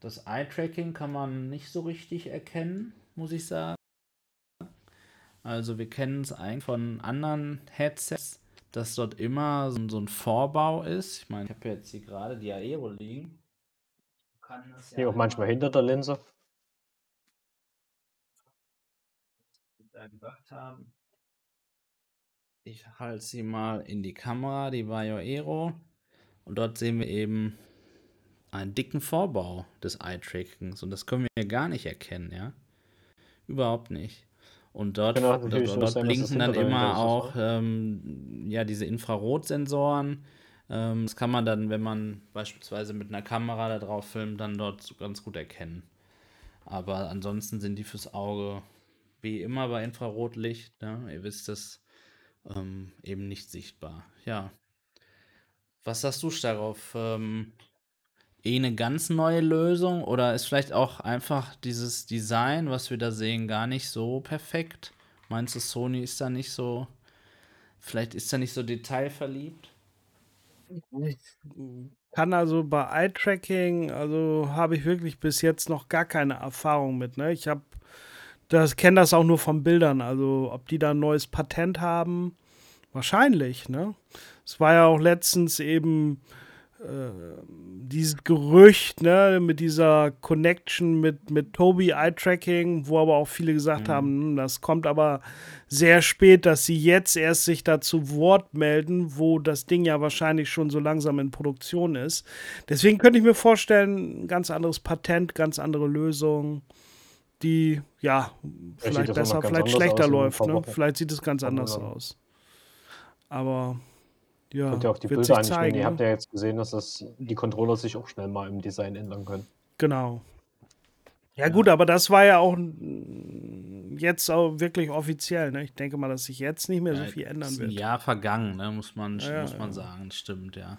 Speaker 1: Das Eye-Tracking kann man nicht so richtig erkennen, muss ich sagen. Also wir kennen es eigentlich von anderen Headsets, dass dort immer so, so ein Vorbau ist. Ich meine, ich habe jetzt hier gerade die Aero liegen. Kann das ja
Speaker 2: Hier auch manchmal hinter der Linse.
Speaker 1: Da gedacht haben. Ich halte sie mal in die Kamera, die Vario Aero. Und dort sehen wir eben einen dicken Vorbau des Eye-Trackings. Und das können wir gar nicht erkennen, ja? Überhaupt nicht. Und dort,
Speaker 2: Genau,
Speaker 1: dort,
Speaker 2: natürlich so
Speaker 1: dort
Speaker 2: sein,
Speaker 1: blinken dann immer
Speaker 2: ist,
Speaker 1: auch ähm, ja, diese Infrarotsensoren. Ähm, das kann man dann, wenn man beispielsweise mit einer Kamera da drauf filmt, dann dort ganz gut erkennen. Aber ansonsten sind die fürs Auge, wie immer bei Infrarotlicht, ne? ihr wisst es, ähm, eben nicht sichtbar. Ja. Was sagst du darauf? Ähm, eh eine ganz neue Lösung oder ist vielleicht auch einfach dieses Design, was wir da sehen, gar nicht so perfekt? Meinst du, Sony ist da nicht so, vielleicht ist da nicht so detailverliebt?
Speaker 3: Kann also bei Eye-Tracking, also habe ich wirklich bis jetzt noch gar keine Erfahrung mit. Ne? Ich habe das kenne das auch nur von Bildern. Also ob die da ein neues Patent haben, wahrscheinlich. Ne? Es war ja auch letztens eben äh, dieses Gerücht ne, mit dieser Connection mit, mit Toby Eye Tracking, wo aber auch viele gesagt
Speaker 1: Mhm.
Speaker 3: haben, hm, das kommt aber sehr spät, dass sie jetzt erst sich dazu Wort melden, wo das Ding ja wahrscheinlich schon so langsam in Produktion ist. Deswegen könnte ich mir vorstellen, ein ganz anderes Patent, ganz andere Lösung, die ja vielleicht
Speaker 2: auch
Speaker 3: besser, vielleicht schlechter läuft. Ne? Vielleicht sieht es ganz anders aus. Aber ja,
Speaker 2: Könnt ihr auch die
Speaker 3: wird
Speaker 2: Bilder nehmen.
Speaker 3: zeigen.
Speaker 2: Ihr habt
Speaker 3: Ne?
Speaker 2: ja jetzt gesehen, dass das, die Controller sich auch schnell mal im Design ändern können.
Speaker 3: Genau. Ja,
Speaker 1: Ja.
Speaker 3: gut, aber das war ja auch jetzt auch wirklich offiziell. Ne? Ich denke mal, dass sich jetzt nicht mehr so
Speaker 1: Ja,
Speaker 3: viel ändern
Speaker 1: ist ein
Speaker 3: wird.
Speaker 1: Jahr vergangen, ne, muss man,
Speaker 3: Ja,
Speaker 1: muss man
Speaker 3: ja.
Speaker 1: sagen, stimmt, ja.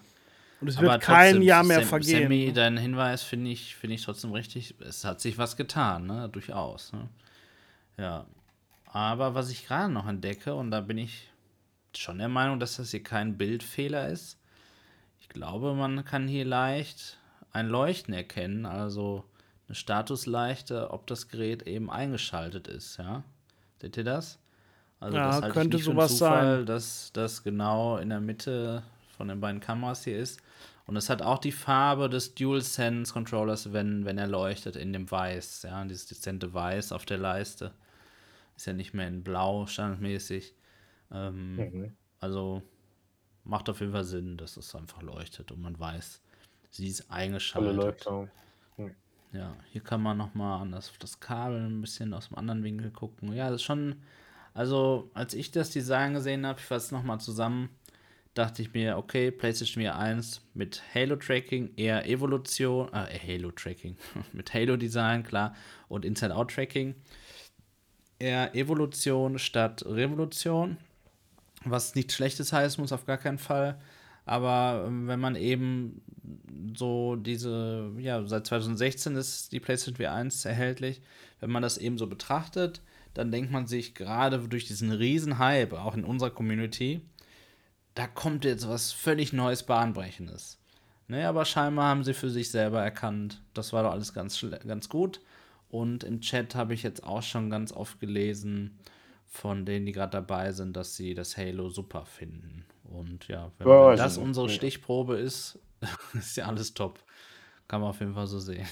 Speaker 3: Und es
Speaker 1: Aber
Speaker 3: wird kein
Speaker 1: trotzdem,
Speaker 3: Jahr mehr
Speaker 1: Sam-
Speaker 3: vergehen.
Speaker 1: Sammy,
Speaker 3: ne?
Speaker 1: dein Hinweis finde ich, finde ich trotzdem richtig. Es hat sich was getan, ne? Durchaus. Ne? Ja. Aber was ich gerade noch entdecke, und da bin ich schon der Meinung, dass das hier kein Bildfehler ist. Ich glaube, man kann hier leicht ein Leuchten erkennen, also eine Statusleichte, ob das Gerät eben eingeschaltet ist, ja. Seht ihr das? Also
Speaker 3: ja,
Speaker 1: das
Speaker 3: könnte sowas Zufall,
Speaker 1: sein, dass das genau in der Mitte von den beiden Kameras hier ist. Und es hat auch die Farbe des DualSense Controllers, wenn, wenn er leuchtet in dem Weiß, ja, dieses dezente Weiß auf der Leiste. Ist ja nicht mehr in Blau standardmäßig. Ähm, mhm. Also macht auf jeden Fall Sinn, dass es einfach leuchtet und man weiß, sie ist eingeschaltet. Mhm. Ja, hier kann man nochmal an das, das Kabel ein bisschen aus einem anderen Winkel gucken. Ja, das ist schon, also als ich das Design gesehen habe, ich fasse es nochmal zusammen, dachte ich mir, okay, PlayStation VR 1 mit Halo-Tracking, eher Evolution, äh, Halo-Tracking, <laughs> mit Halo-Design, klar, und Inside-Out-Tracking. Eher Evolution statt Revolution. Was nichts Schlechtes heißen muss, auf gar keinen Fall. Aber ähm, wenn man eben so diese, ja, seit 2016 ist die PlayStation VR 1 erhältlich, wenn man das eben so betrachtet, dann denkt man sich gerade durch diesen riesen Hype, auch in unserer Community, da kommt jetzt was völlig Neues, Bahnbrechendes. Ne, aber scheinbar haben sie für sich selber erkannt, das war doch alles ganz, ganz gut. Und im Chat habe ich jetzt auch schon ganz oft gelesen, von denen, die gerade dabei sind, dass sie das Halo super finden. Und ja, wenn, ja, das also, unsere Stichprobe ist, <laughs> ist ja alles top. Kann man auf jeden Fall so sehen.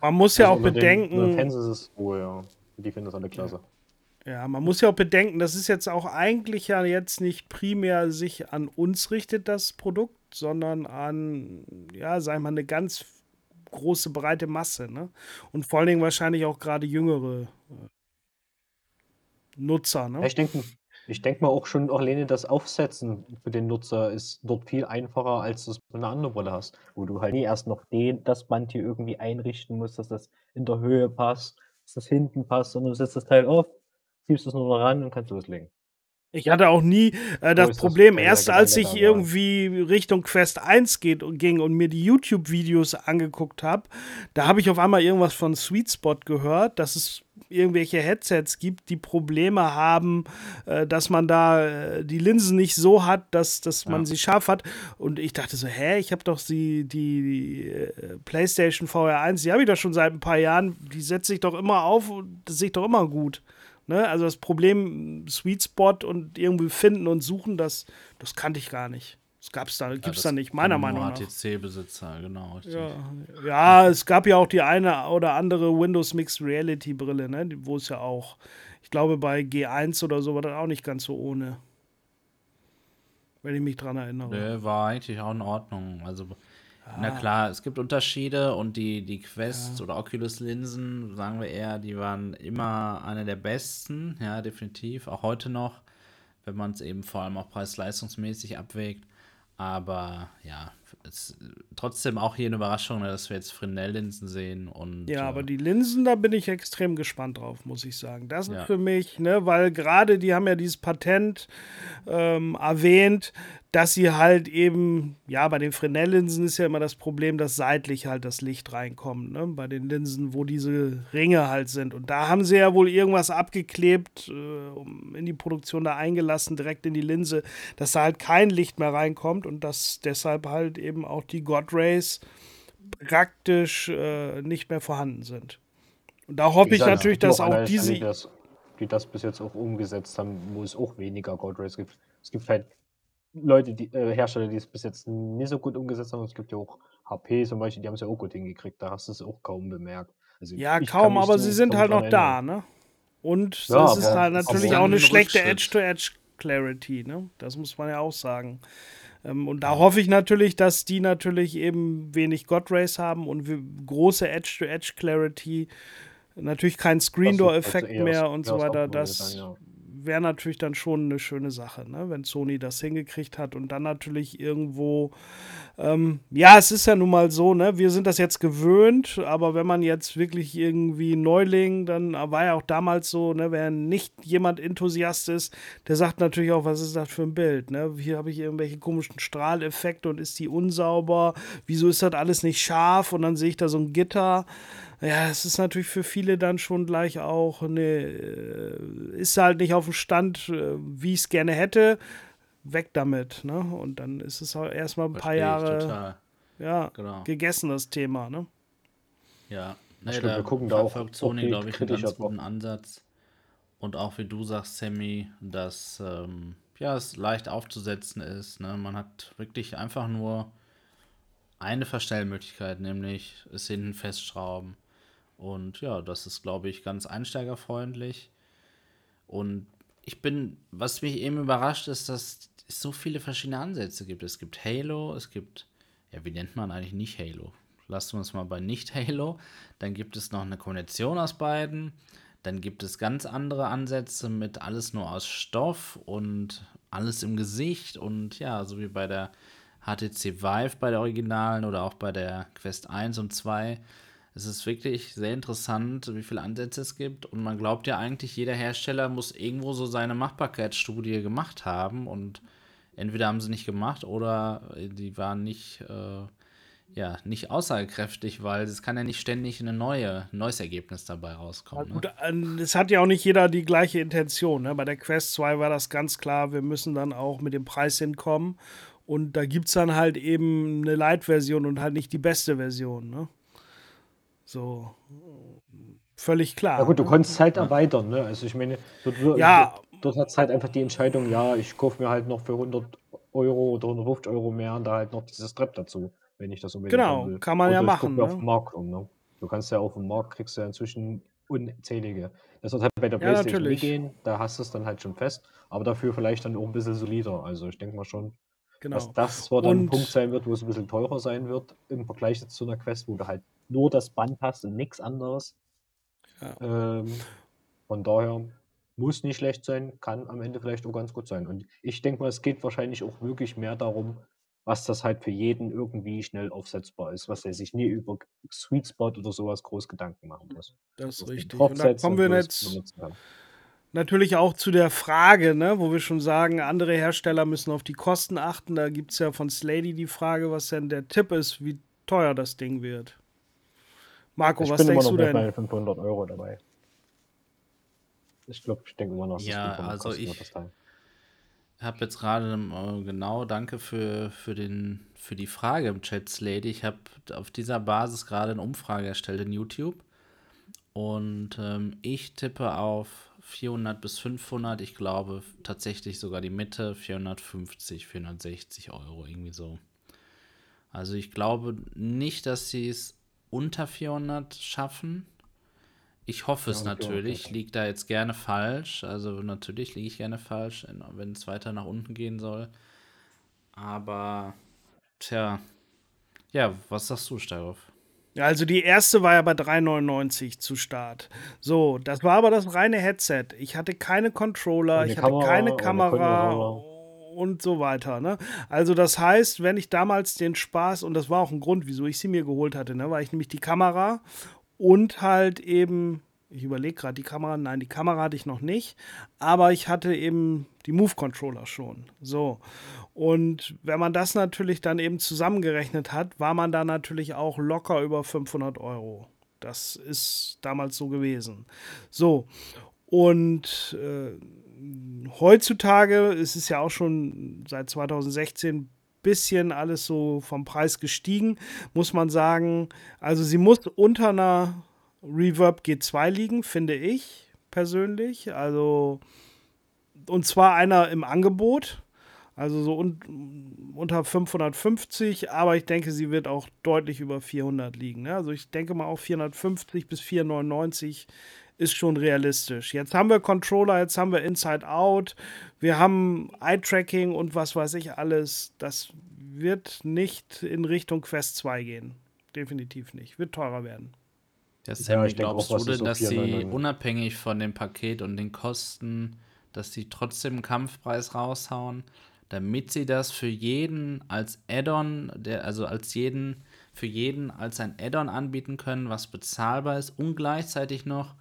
Speaker 3: Man muss ja also auch bedenken. Den,
Speaker 2: Fans ist es wohl, ja. Die finden das alle klasse.
Speaker 3: Ja, man muss ja auch bedenken, das ist jetzt auch eigentlich ja jetzt nicht primär sich an uns richtet, das Produkt, sondern an, ja, sagen wir mal, eine ganz große, breite Masse. Ne? Und vor allen Dingen wahrscheinlich auch gerade jüngere äh, Nutzer. Ne?
Speaker 2: Ich denke ich denk mal auch schon alleine das Aufsetzen für den Nutzer ist dort viel einfacher, als du es mit einer anderen Brille hast, wo du halt nie erst noch den, das Band hier irgendwie einrichten musst, dass das in der Höhe passt, dass das hinten passt, sondern du setzt das Teil auf, ziehst es nur ran und kannst loslegen.
Speaker 3: Ich hatte auch nie äh, das Problem, das erst als ich irgendwie Richtung Quest 1 geht, ging und mir die YouTube-Videos angeguckt habe, da habe ich auf einmal irgendwas von Sweet Spot gehört, dass es irgendwelche Headsets gibt, die Probleme haben, äh, dass man da äh, die Linsen nicht so hat, dass, dass man ja. sie scharf hat. Und ich dachte so, hä, ich habe doch die, die, die äh, PlayStation VR 1, die habe ich doch schon seit ein paar Jahren, die setze ich doch immer auf und das sehe ich doch immer gut. Ne? Also das Problem Sweet Spot und irgendwie finden und suchen, das, das kannte ich gar nicht. Das gab's da, gibt's ja, da nicht, meiner Meinung nach.
Speaker 1: HTC-Besitzer, genau.
Speaker 3: Ja. ja, es gab ja auch die eine oder andere Windows Mixed Reality Brille, ne? wo es ja auch, ich glaube, bei G1 oder so war das auch nicht ganz so ohne. Wenn ich mich dran erinnere.
Speaker 1: Nee, war eigentlich auch in Ordnung. Also na ah. klar, es gibt Unterschiede und die, die Quest- ja. oder Oculus-Linsen, sagen wir eher, die waren immer eine der besten, ja, definitiv, auch heute noch, wenn man es eben vor allem auch preis-leistungsmäßig abwägt. Aber ja, es, trotzdem auch hier eine Überraschung, ne, dass wir jetzt Fresnel-Linsen sehen. Und,
Speaker 3: ja, äh, aber die Linsen, da bin ich extrem gespannt drauf, muss ich sagen. Das ist ja. für mich, ne, weil gerade die haben ja dieses Patent ähm, erwähnt, dass sie halt eben, ja, bei den Fresnel-Linsen ist ja immer das Problem, dass seitlich halt das Licht reinkommt, ne? Bei den Linsen, wo diese Ringe halt sind. Und da haben sie ja wohl irgendwas abgeklebt, äh, in die Produktion da eingelassen, direkt in die Linse, dass da halt kein Licht mehr reinkommt und dass deshalb halt eben auch die God Rays praktisch äh, nicht mehr vorhanden sind. Und da hoffe ich natürlich, dass auch diese. Die
Speaker 2: das, die das bis jetzt auch umgesetzt haben, wo es auch weniger God Rays gibt. Es gibt halt Leute, die äh, Hersteller, die es bis jetzt nicht so gut umgesetzt haben. Es gibt ja auch HP zum Beispiel, die haben es ja auch gut hingekriegt. Da hast du es auch kaum bemerkt.
Speaker 3: Also ja, kaum, aber so sie sind halt noch da, ne? Und ja, es ist halt natürlich auch eine schlechte Edge-to-Edge-Clarity, ne? Das muss man ja auch sagen. Ähm, und da hoffe ich natürlich, dass die natürlich eben wenig God Rays haben und große Edge-to-Edge-Clarity. Natürlich kein Screen-Door-Effekt mehr und so weiter. Das, wäre natürlich dann schon eine schöne Sache, ne? wenn Sony das hingekriegt hat und dann natürlich irgendwo, ähm, ja, es ist ja nun mal so, ne? wir sind das jetzt gewöhnt, aber wenn man jetzt wirklich irgendwie Neuling, dann war ja auch damals so, ne? wenn nicht jemand Enthusiast ist, der sagt natürlich auch, was ist das für ein Bild, ne? hier habe ich irgendwelche komischen Strahleffekte und ist die unsauber, wieso ist das alles nicht scharf und dann sehe ich da so ein Gitter, Ja, es ist natürlich für viele dann schon gleich auch eine, äh, ist halt nicht auf dem Stand, äh, wie ich es gerne hätte. Weg damit, ne? Und dann ist es halt erstmal ein Verstehe paar Jahre ja, genau. gegessen, das Thema, ne?
Speaker 1: Ja, nee, stimmt, wir gucken da auch Sony, glaube ich, einen ganz guten Ansatz. Und auch wie du sagst, Sammy, dass ähm, ja, es leicht aufzusetzen ist. Ne? Man hat wirklich einfach nur eine Verstellmöglichkeit, nämlich es hinten festschrauben. Und ja, das ist, glaube ich, ganz einsteigerfreundlich. Und ich bin, was mich eben überrascht, ist, dass es so viele verschiedene Ansätze gibt. Es gibt Halo, es gibt, ja, wie nennt man eigentlich nicht Halo? Lassen wir uns mal bei nicht Halo. Dann gibt es noch eine Kombination aus beiden. Dann gibt es ganz andere Ansätze mit alles nur aus Stoff und alles im Gesicht und ja, so wie bei der HTC Vive bei der Originalen oder auch bei der Quest 1 und 2. Es ist wirklich sehr interessant, wie viele Ansätze es gibt. Und man glaubt ja eigentlich, jeder Hersteller muss irgendwo so seine Machbarkeitsstudie gemacht haben. Und entweder haben sie nicht gemacht oder die waren nicht, äh, ja, nicht aussagekräftig, weil es kann ja nicht ständig eine neue, ein neues Ergebnis dabei rauskommen.
Speaker 3: Gut, ne? es hat ja auch nicht jeder die gleiche Intention. Ne? Bei der Quest 2 war das ganz klar, wir müssen dann auch mit dem Preis hinkommen. Und da gibt es dann halt eben eine Light-Version und halt nicht die beste Version. Ne? So, völlig klar.
Speaker 2: Ja gut, du ne? konntest halt erweitern. Ne? Also ich meine, dort, ja. dort, hat es halt einfach die Entscheidung, ja, ich kaufe mir halt noch für 100 Euro oder 150 Euro mehr und da halt noch dieses Strap dazu, wenn ich das
Speaker 3: unbedingt Genau, will. kann man oder ja machen.
Speaker 2: Ne? Auf dem Markt um, ne? Du kannst ja auf dem Markt, kriegst ja inzwischen unzählige. Das wird halt bei der ja, Playstation nie gehen, da hast du es dann halt schon fest, aber dafür vielleicht dann auch ein bisschen solider. Also ich denke mal schon, Genau. Dass das zwar dann ein Punkt sein wird, wo es ein bisschen teurer sein wird, im Vergleich zu einer Quest, wo du halt nur das Band hast und nichts anderes. Ja. Ähm, von daher muss nicht schlecht sein, kann am Ende vielleicht auch ganz gut sein. Und ich denke mal, es geht wahrscheinlich auch wirklich mehr darum, was das halt für jeden irgendwie schnell aufsetzbar ist, was er sich nie über Sweet Spot oder sowas groß Gedanken machen muss.
Speaker 3: Das ist richtig. Und da kommen wir jetzt Natürlich auch zu der Frage, ne, wo wir schon sagen, andere Hersteller müssen auf die Kosten achten. Da gibt es ja von Slady die Frage, was denn der Tipp ist, wie teuer das Ding wird. Marco, ich was denkst du denn? Ich bin
Speaker 2: bei 500 Euro dabei. Ich glaube, ich denke immer noch,
Speaker 1: ja, also ich habe jetzt gerade äh, genau, danke für, für, den, für die Frage im Chat, Slady. Ich habe auf dieser Basis gerade eine Umfrage erstellt in YouTube. Und ähm, ich tippe auf 400 bis 500, ich glaube tatsächlich sogar die Mitte 450, 460 Euro, irgendwie so. Also ich glaube nicht, dass sie es unter 400 schaffen. Ich hoffe ja, es natürlich, ich liege da jetzt gerne falsch. Also natürlich liege ich gerne falsch, wenn es weiter nach unten gehen soll. Aber, tja, ja, was sagst du, Steiroff?
Speaker 3: Also die erste war ja bei 3,99 zu Start. So, das war aber das reine Headset. Ich hatte keine Controller, ich hatte Kamera, keine Kamera und so weiter. Ne? Also das heißt, wenn ich damals den Spaß, und das war auch ein Grund, wieso ich sie mir geholt hatte, ne? weil ich nämlich die Kamera und halt eben ich überlege gerade die Kamera. Nein, die Kamera hatte ich noch nicht. Aber ich hatte eben die Move-Controller schon. So. Und wenn man das natürlich dann eben zusammengerechnet hat, war man da natürlich auch locker über 500 Euro. Das ist damals so gewesen. So. Und äh, heutzutage ist es ja auch schon seit 2016 bisschen alles so vom Preis gestiegen, muss man sagen. Also sie muss unter einer Reverb G2 liegen, finde ich persönlich. Also, und zwar einer im Angebot. Also so un unter 550, aber ich denke, sie wird auch deutlich über 400 liegen. Ne? Also ich denke mal auch 450 bis 499 ist schon realistisch. Jetzt haben wir Controller, jetzt haben wir Inside Out, wir haben Eye-Tracking und was weiß ich alles. Das wird nicht in Richtung Quest 2 gehen. Definitiv nicht. Wird teurer werden.
Speaker 1: Ja, Sammy, ja, glaubst auch, du denn, dass sie unabhängig von dem Paket und den Kosten, dass sie trotzdem einen Kampfpreis raushauen, damit sie das für jeden als Add-on, also als jeden, für jeden als ein Add-on anbieten können, was bezahlbar ist und gleichzeitig noch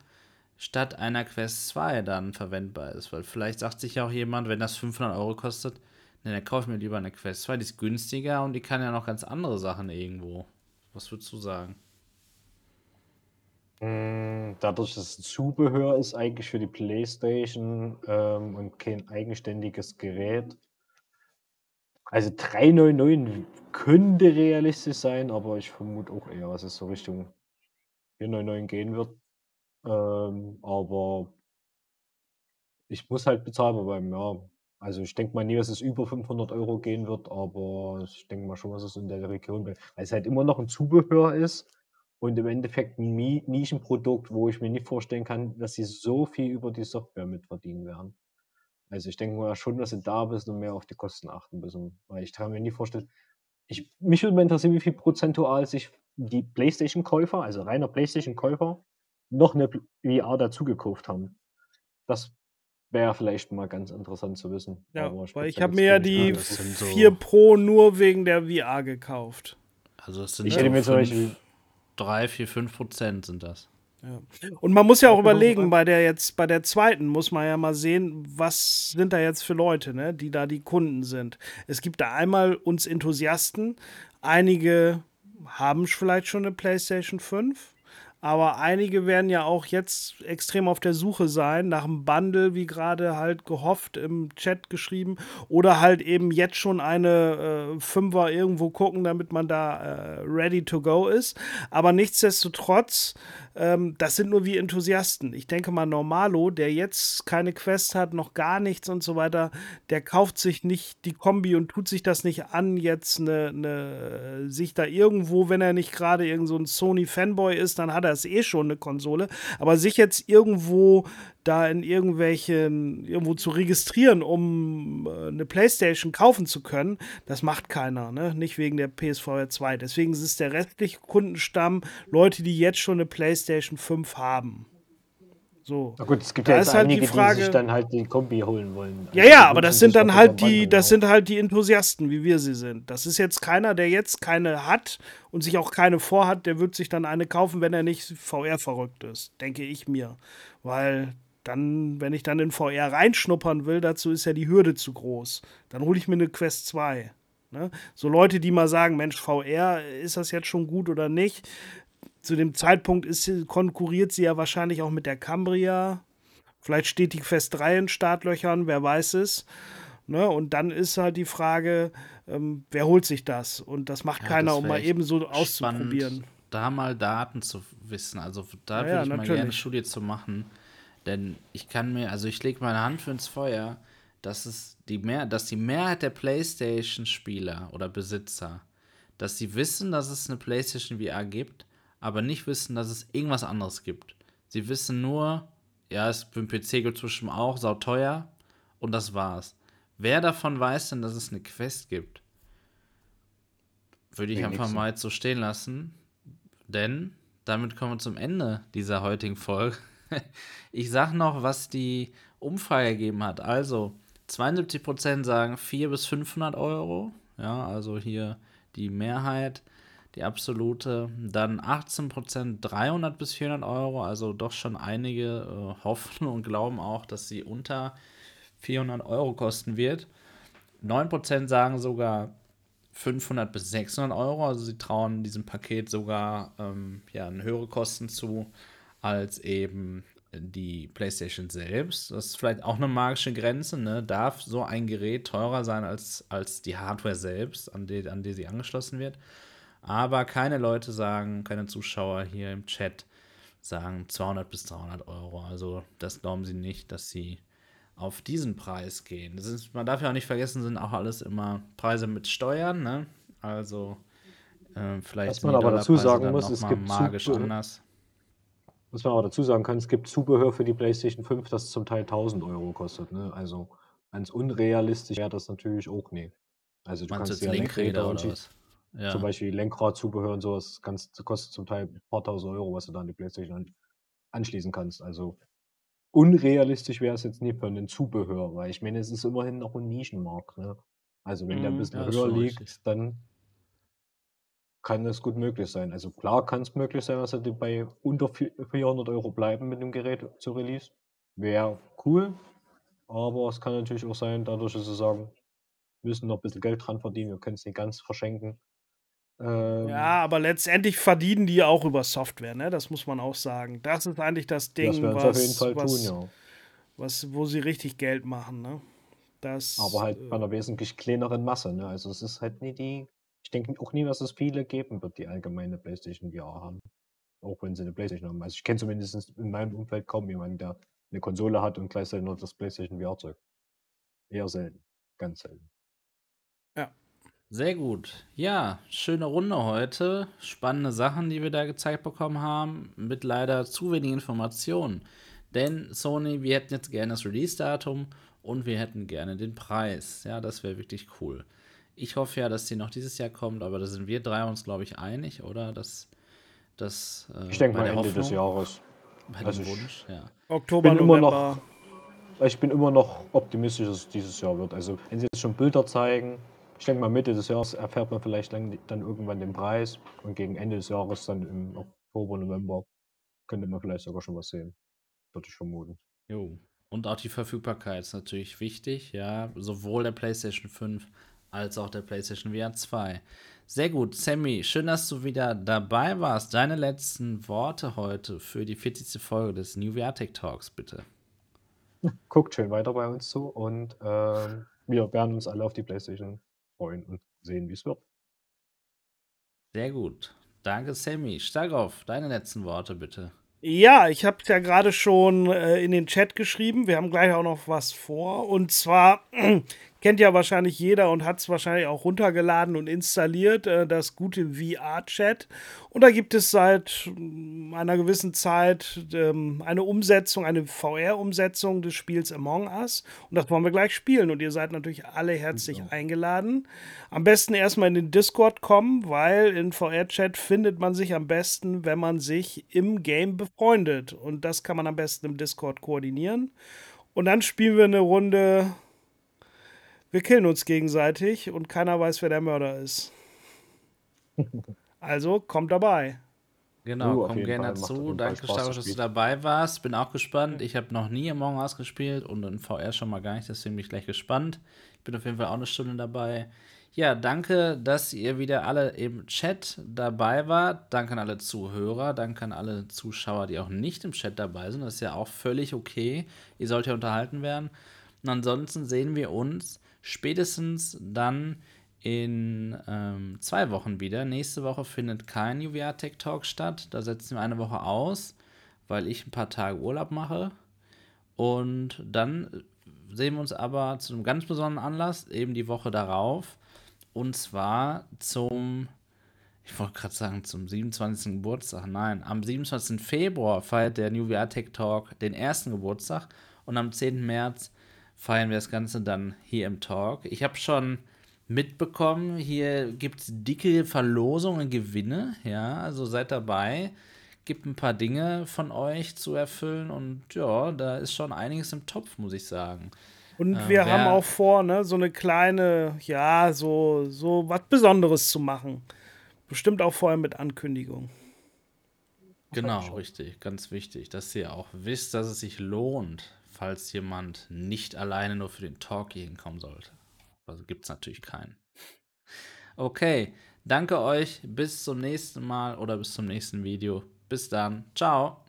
Speaker 1: statt einer Quest 2 dann verwendbar ist. Weil vielleicht sagt sich ja auch jemand, wenn das 500 Euro kostet, ne, dann kaufe ich mir lieber eine Quest 2, die ist günstiger und die kann ja noch ganz andere Sachen irgendwo. Was würdest du sagen?
Speaker 2: Hm, dadurch, dass es Zubehör ist eigentlich für die Playstation, ähm, und kein eigenständiges Gerät also 3,99 könnte realistisch sein, aber ich vermute auch eher, dass es so Richtung 4,99 gehen wird. Ähm, aber ich muss halt bezahlbar bleiben, ja. Also ich denke mal nie, dass es über 500 Euro gehen wird, aber ich denke mal schon, dass es in der Region bleibt. Weil es halt immer noch ein Zubehör ist und im Endeffekt ein Nischenprodukt, wo ich mir nicht vorstellen kann, dass sie so viel über die Software mitverdienen werden. Also ich denke mal schon, dass sie da ein bisschen mehr auf die Kosten achten müssen, weil ich kann mir nie vorstellen ich mich würde mal interessieren, wie viel prozentual sich die PlayStation-Käufer, also reiner PlayStation-Käufer, noch 'ne Pl VR dazu gekauft haben. Das wäre vielleicht mal ganz interessant zu wissen,
Speaker 3: Ja, weil ich habe mir ja die
Speaker 1: das sind so
Speaker 3: 4 Pro nur wegen der VR gekauft.
Speaker 1: Also es sind
Speaker 2: Ich
Speaker 1: so
Speaker 2: hätte mir zum
Speaker 1: fünf,
Speaker 2: Beispiel
Speaker 1: 3, 4, 5 Prozent sind das.
Speaker 3: Ja. Und man muss ja auch überlegen, bei der jetzt, bei der zweiten muss man ja mal sehen, was sind da jetzt für Leute, ne, die da die Kunden sind. Es gibt da einmal uns Enthusiasten, einige haben vielleicht schon eine PlayStation 5, aber einige werden ja auch jetzt extrem auf der Suche sein nach einem Bundle, wie gerade halt gehofft im Chat geschrieben, oder halt eben jetzt schon eine äh, Fünfer irgendwo gucken, damit man da äh, ready to go ist. Aber nichtsdestotrotz, ähm, das sind nur wie Enthusiasten. Ich denke mal, Normalo, der jetzt keine Quest hat, noch gar nichts und so weiter, der kauft sich nicht die Kombi und tut sich das nicht an, jetzt eine, eine sich da irgendwo, wenn er nicht gerade irgend so ein Sony-Fanboy ist, dann hat er es eh schon eine Konsole. Aber sich jetzt irgendwo da in irgendwelchen, irgendwo zu registrieren, um äh, eine Playstation kaufen zu können, das macht keiner, ne? Nicht wegen der PSVR 2. Deswegen ist es der restliche Kundenstamm Leute, die jetzt schon eine Playstation 5 haben. So.
Speaker 2: Na gut, es gibt
Speaker 3: Da
Speaker 2: ja jetzt
Speaker 3: halt die
Speaker 2: einige, die
Speaker 3: Frage-
Speaker 2: sich dann halt die Kombi holen wollen.
Speaker 3: Ja,
Speaker 2: Also
Speaker 3: ja,
Speaker 2: die
Speaker 3: aber das sind dann halt die, das sind halt die Enthusiasten, wie wir sie sind. Das ist jetzt keiner, der jetzt keine hat und sich auch keine vorhat, der wird sich dann eine kaufen, wenn er nicht VR verrückt ist, denke ich mir. Weil dann, wenn ich dann in VR reinschnuppern will, dazu ist ja die Hürde zu groß. Dann hole ich mir eine Quest 2. Ne? So Leute, die mal sagen, Mensch, VR, ist das jetzt schon gut oder nicht? Zu dem Zeitpunkt ist, sie- konkurriert sie ja wahrscheinlich auch mit der Cambria. Vielleicht steht die Quest 3 in Startlöchern, wer weiß es. Ne? Und dann ist halt die Frage, ähm, wer holt sich das? Und das macht
Speaker 1: Ja,
Speaker 3: keiner,
Speaker 1: das
Speaker 3: um mal eben so auszuprobieren.
Speaker 1: Da mal Daten zu wissen. Also da
Speaker 3: Ja,
Speaker 1: würde
Speaker 3: ja,
Speaker 1: ich mal gerne eine. Studie zu machen. Denn ich kann mir, also ich lege meine Hand für ins Feuer, dass es die mehr, dass die Mehrheit der PlayStation-Spieler oder Besitzer, dass sie wissen, dass es eine PlayStation VR gibt, aber nicht wissen, dass es irgendwas anderes gibt. Sie wissen nur, ja, es für den PC gibt es bestimmt auch, sauteuer und das war's. Wer davon weiß denn, dass es eine Quest gibt? Würde ich einfach
Speaker 2: Wenigsten.
Speaker 1: mal jetzt so stehen lassen. Denn damit kommen wir zum Ende dieser heutigen Folge. <laughs> Ich sag noch, was die Umfrage gegeben hat. Also, 72% sagen 400 bis 500 Euro. Ja, also hier die Mehrheit, die absolute. Dann 18% 300 bis 400 Euro. Also doch schon einige äh, hoffen und glauben auch, dass sie unter 400 Euro kosten wird. 9% sagen sogar 500 bis 600 Euro. Also sie trauen diesem Paket sogar ähm, ja, höhere Kosten zu als eben die PlayStation selbst. Das ist vielleicht auch eine magische Grenze. Ne? Darf so ein Gerät teurer sein als, als die Hardware selbst, an die, an die sie angeschlossen wird? Aber keine Leute sagen, keine Zuschauer hier im Chat sagen 200 bis 300 Euro. Also das glauben sie nicht, dass sie auf diesen Preis gehen. Das ist, man darf ja auch nicht vergessen, sind auch alles immer Preise mit Steuern. Ne? Also äh, vielleicht
Speaker 2: Was man aber dazu sagen muss, es gibt
Speaker 1: magisch
Speaker 2: Zubehör-
Speaker 1: anders.
Speaker 2: Was man aber dazu sagen kann, es gibt Zubehör für die PlayStation 5, das zum Teil 1000 Euro kostet. Ne? Also ganz unrealistisch wäre das natürlich auch nicht. Also du
Speaker 1: Meinst
Speaker 2: kannst
Speaker 1: jetzt
Speaker 2: ja
Speaker 1: Lenkräder oder was? Ja.
Speaker 2: zum Beispiel Lenkradzubehör und sowas, ganz, kostet zum Teil ein paar tausend Euro, was du da an die PlayStation an, anschließen kannst. Also unrealistisch wäre es jetzt nicht für ein Zubehör, weil ich meine, es ist immerhin noch ein Nischenmarkt. Ne? Also wenn der ein
Speaker 3: Mhm.
Speaker 2: bisschen
Speaker 1: Ja,
Speaker 2: höher liegt,
Speaker 1: richtig.
Speaker 2: dann kann das gut möglich sein. Also klar kann es möglich sein, dass sie bei unter vi- 400 Euro bleiben mit dem Gerät zu Release. Wäre cool, aber es kann natürlich auch sein, dadurch, dass sie sagen, wir müssen noch ein bisschen Geld dran verdienen, wir können es nicht ganz verschenken,
Speaker 3: Ähm, ja, aber letztendlich verdienen die auch über Software, ne? Das muss man auch sagen. Das ist eigentlich das Ding, das was, auf jeden Fall was, tun, ja. was, wo sie richtig Geld machen, ne? Das,
Speaker 2: aber halt bei einer äh, wesentlich kleineren Masse, ne? Also es ist halt nie die. Ich denke auch nie, dass es viele geben wird, die allgemeine PlayStation VR haben. Auch wenn sie eine PlayStation haben. Also ich kenne zumindest in meinem Umfeld kaum jemanden, der eine Konsole hat und gleichzeitig nur das PlayStation VR-Zeug. Eher selten. Ganz selten.
Speaker 1: Ja. Sehr gut. Ja, schöne Runde heute. Spannende Sachen, die wir da gezeigt bekommen haben, mit leider zu wenig Informationen. Denn Sony, wir hätten jetzt gerne das Release-Datum und wir hätten gerne den Preis. Ja, das wäre wirklich cool. Ich hoffe ja, dass die noch dieses Jahr kommt, aber da sind wir drei uns, glaube ich, einig, oder? Dass, dass,
Speaker 2: äh, ich denke mal Ende Hoffnung, des Jahres.
Speaker 1: Bei also dem Wunsch, ja.
Speaker 3: Oktober, bin November. Immer
Speaker 2: noch, ich bin immer noch optimistisch, dass es dieses Jahr wird. Also, wenn sie jetzt schon Bilder zeigen, ich denke mal, Mitte des Jahres erfährt man vielleicht dann, dann irgendwann den Preis und gegen Ende des Jahres, dann im Oktober, November, könnte man vielleicht sogar schon was sehen. Würde ich vermuten.
Speaker 1: Jo. Und auch die Verfügbarkeit ist natürlich wichtig, ja. Sowohl der PlayStation 5 als auch der PlayStation VR 2. Sehr gut, Sammy, schön, dass du wieder dabei warst. Deine letzten Worte heute für die 40. Folge des New VR Tech Talks, bitte.
Speaker 2: Guckt schön weiter bei uns zu und äh, wir werden uns alle auf die PlayStation freuen und sehen, wie es wird.
Speaker 1: Sehr gut. Danke, Sammy. Starkov, deine letzten Worte bitte.
Speaker 3: Ja, ich habe es ja gerade schon äh, in den Chat geschrieben. Wir haben gleich auch noch was vor. Und zwar kennt ja wahrscheinlich jeder und hat es wahrscheinlich auch runtergeladen und installiert, äh, das gute VR-Chat. Und da gibt es seit mm, einer gewissen Zeit ähm, eine Umsetzung, eine VR-Umsetzung des Spiels Among Us. Und das wollen wir gleich spielen. Und ihr seid natürlich alle herzlich genau. eingeladen. Am besten erstmal in den Discord kommen, weil in VR-Chat findet man sich am besten, wenn man sich im Game befreundet. Und das kann man am besten im Discord koordinieren. Und dann spielen wir eine Runde wir killen uns gegenseitig und keiner weiß, wer der Mörder ist. <laughs> Also kommt dabei.
Speaker 1: Genau, uh, komm gerne dazu. Danke, Staro, dass du dabei warst. Bin auch gespannt. Ich habe noch nie Among Us gespielt und in VR schon mal gar nicht, deswegen bin ich gleich gespannt. Ich bin auf jeden Fall auch eine Stunde dabei. Ja, danke, dass ihr wieder alle im Chat dabei wart. Danke an alle Zuhörer, danke an alle Zuschauer, die auch nicht im Chat dabei sind. Das ist ja auch völlig okay. Ihr sollt ja unterhalten werden. Und ansonsten sehen wir uns spätestens dann in ähm, zwei Wochen wieder. Nächste Woche findet kein UVA Tech Talk statt. Da setzen wir eine Woche aus, weil ich ein paar Tage Urlaub mache. Und dann sehen wir uns aber zu einem ganz besonderen Anlass, eben die Woche darauf. Und zwar zum, ich wollte gerade sagen, zum 27. Geburtstag. Nein, am 27. Februar feiert der New VR Tech Talk den ersten Geburtstag. Und am 10. März feiern wir das Ganze dann hier im Talk. Ich habe schon mitbekommen, hier gibt es dicke Verlosungen, Gewinne. Ja, also seid dabei. Gibt ein paar Dinge von euch zu erfüllen und ja, da ist schon einiges im Topf, muss ich sagen.
Speaker 3: Und äh, wir haben auch vor, ne, so eine kleine, ja, so, so was Besonderes zu machen. Bestimmt auch vorher mit Ankündigung.
Speaker 1: Genau, richtig, ganz wichtig, dass ihr auch wisst, dass es sich lohnt, falls jemand nicht alleine nur für den Talk hier hinkommen sollte. Also gibt es natürlich keinen. Okay, danke euch. Bis zum nächsten Mal oder bis zum nächsten Video. Bis dann. Ciao.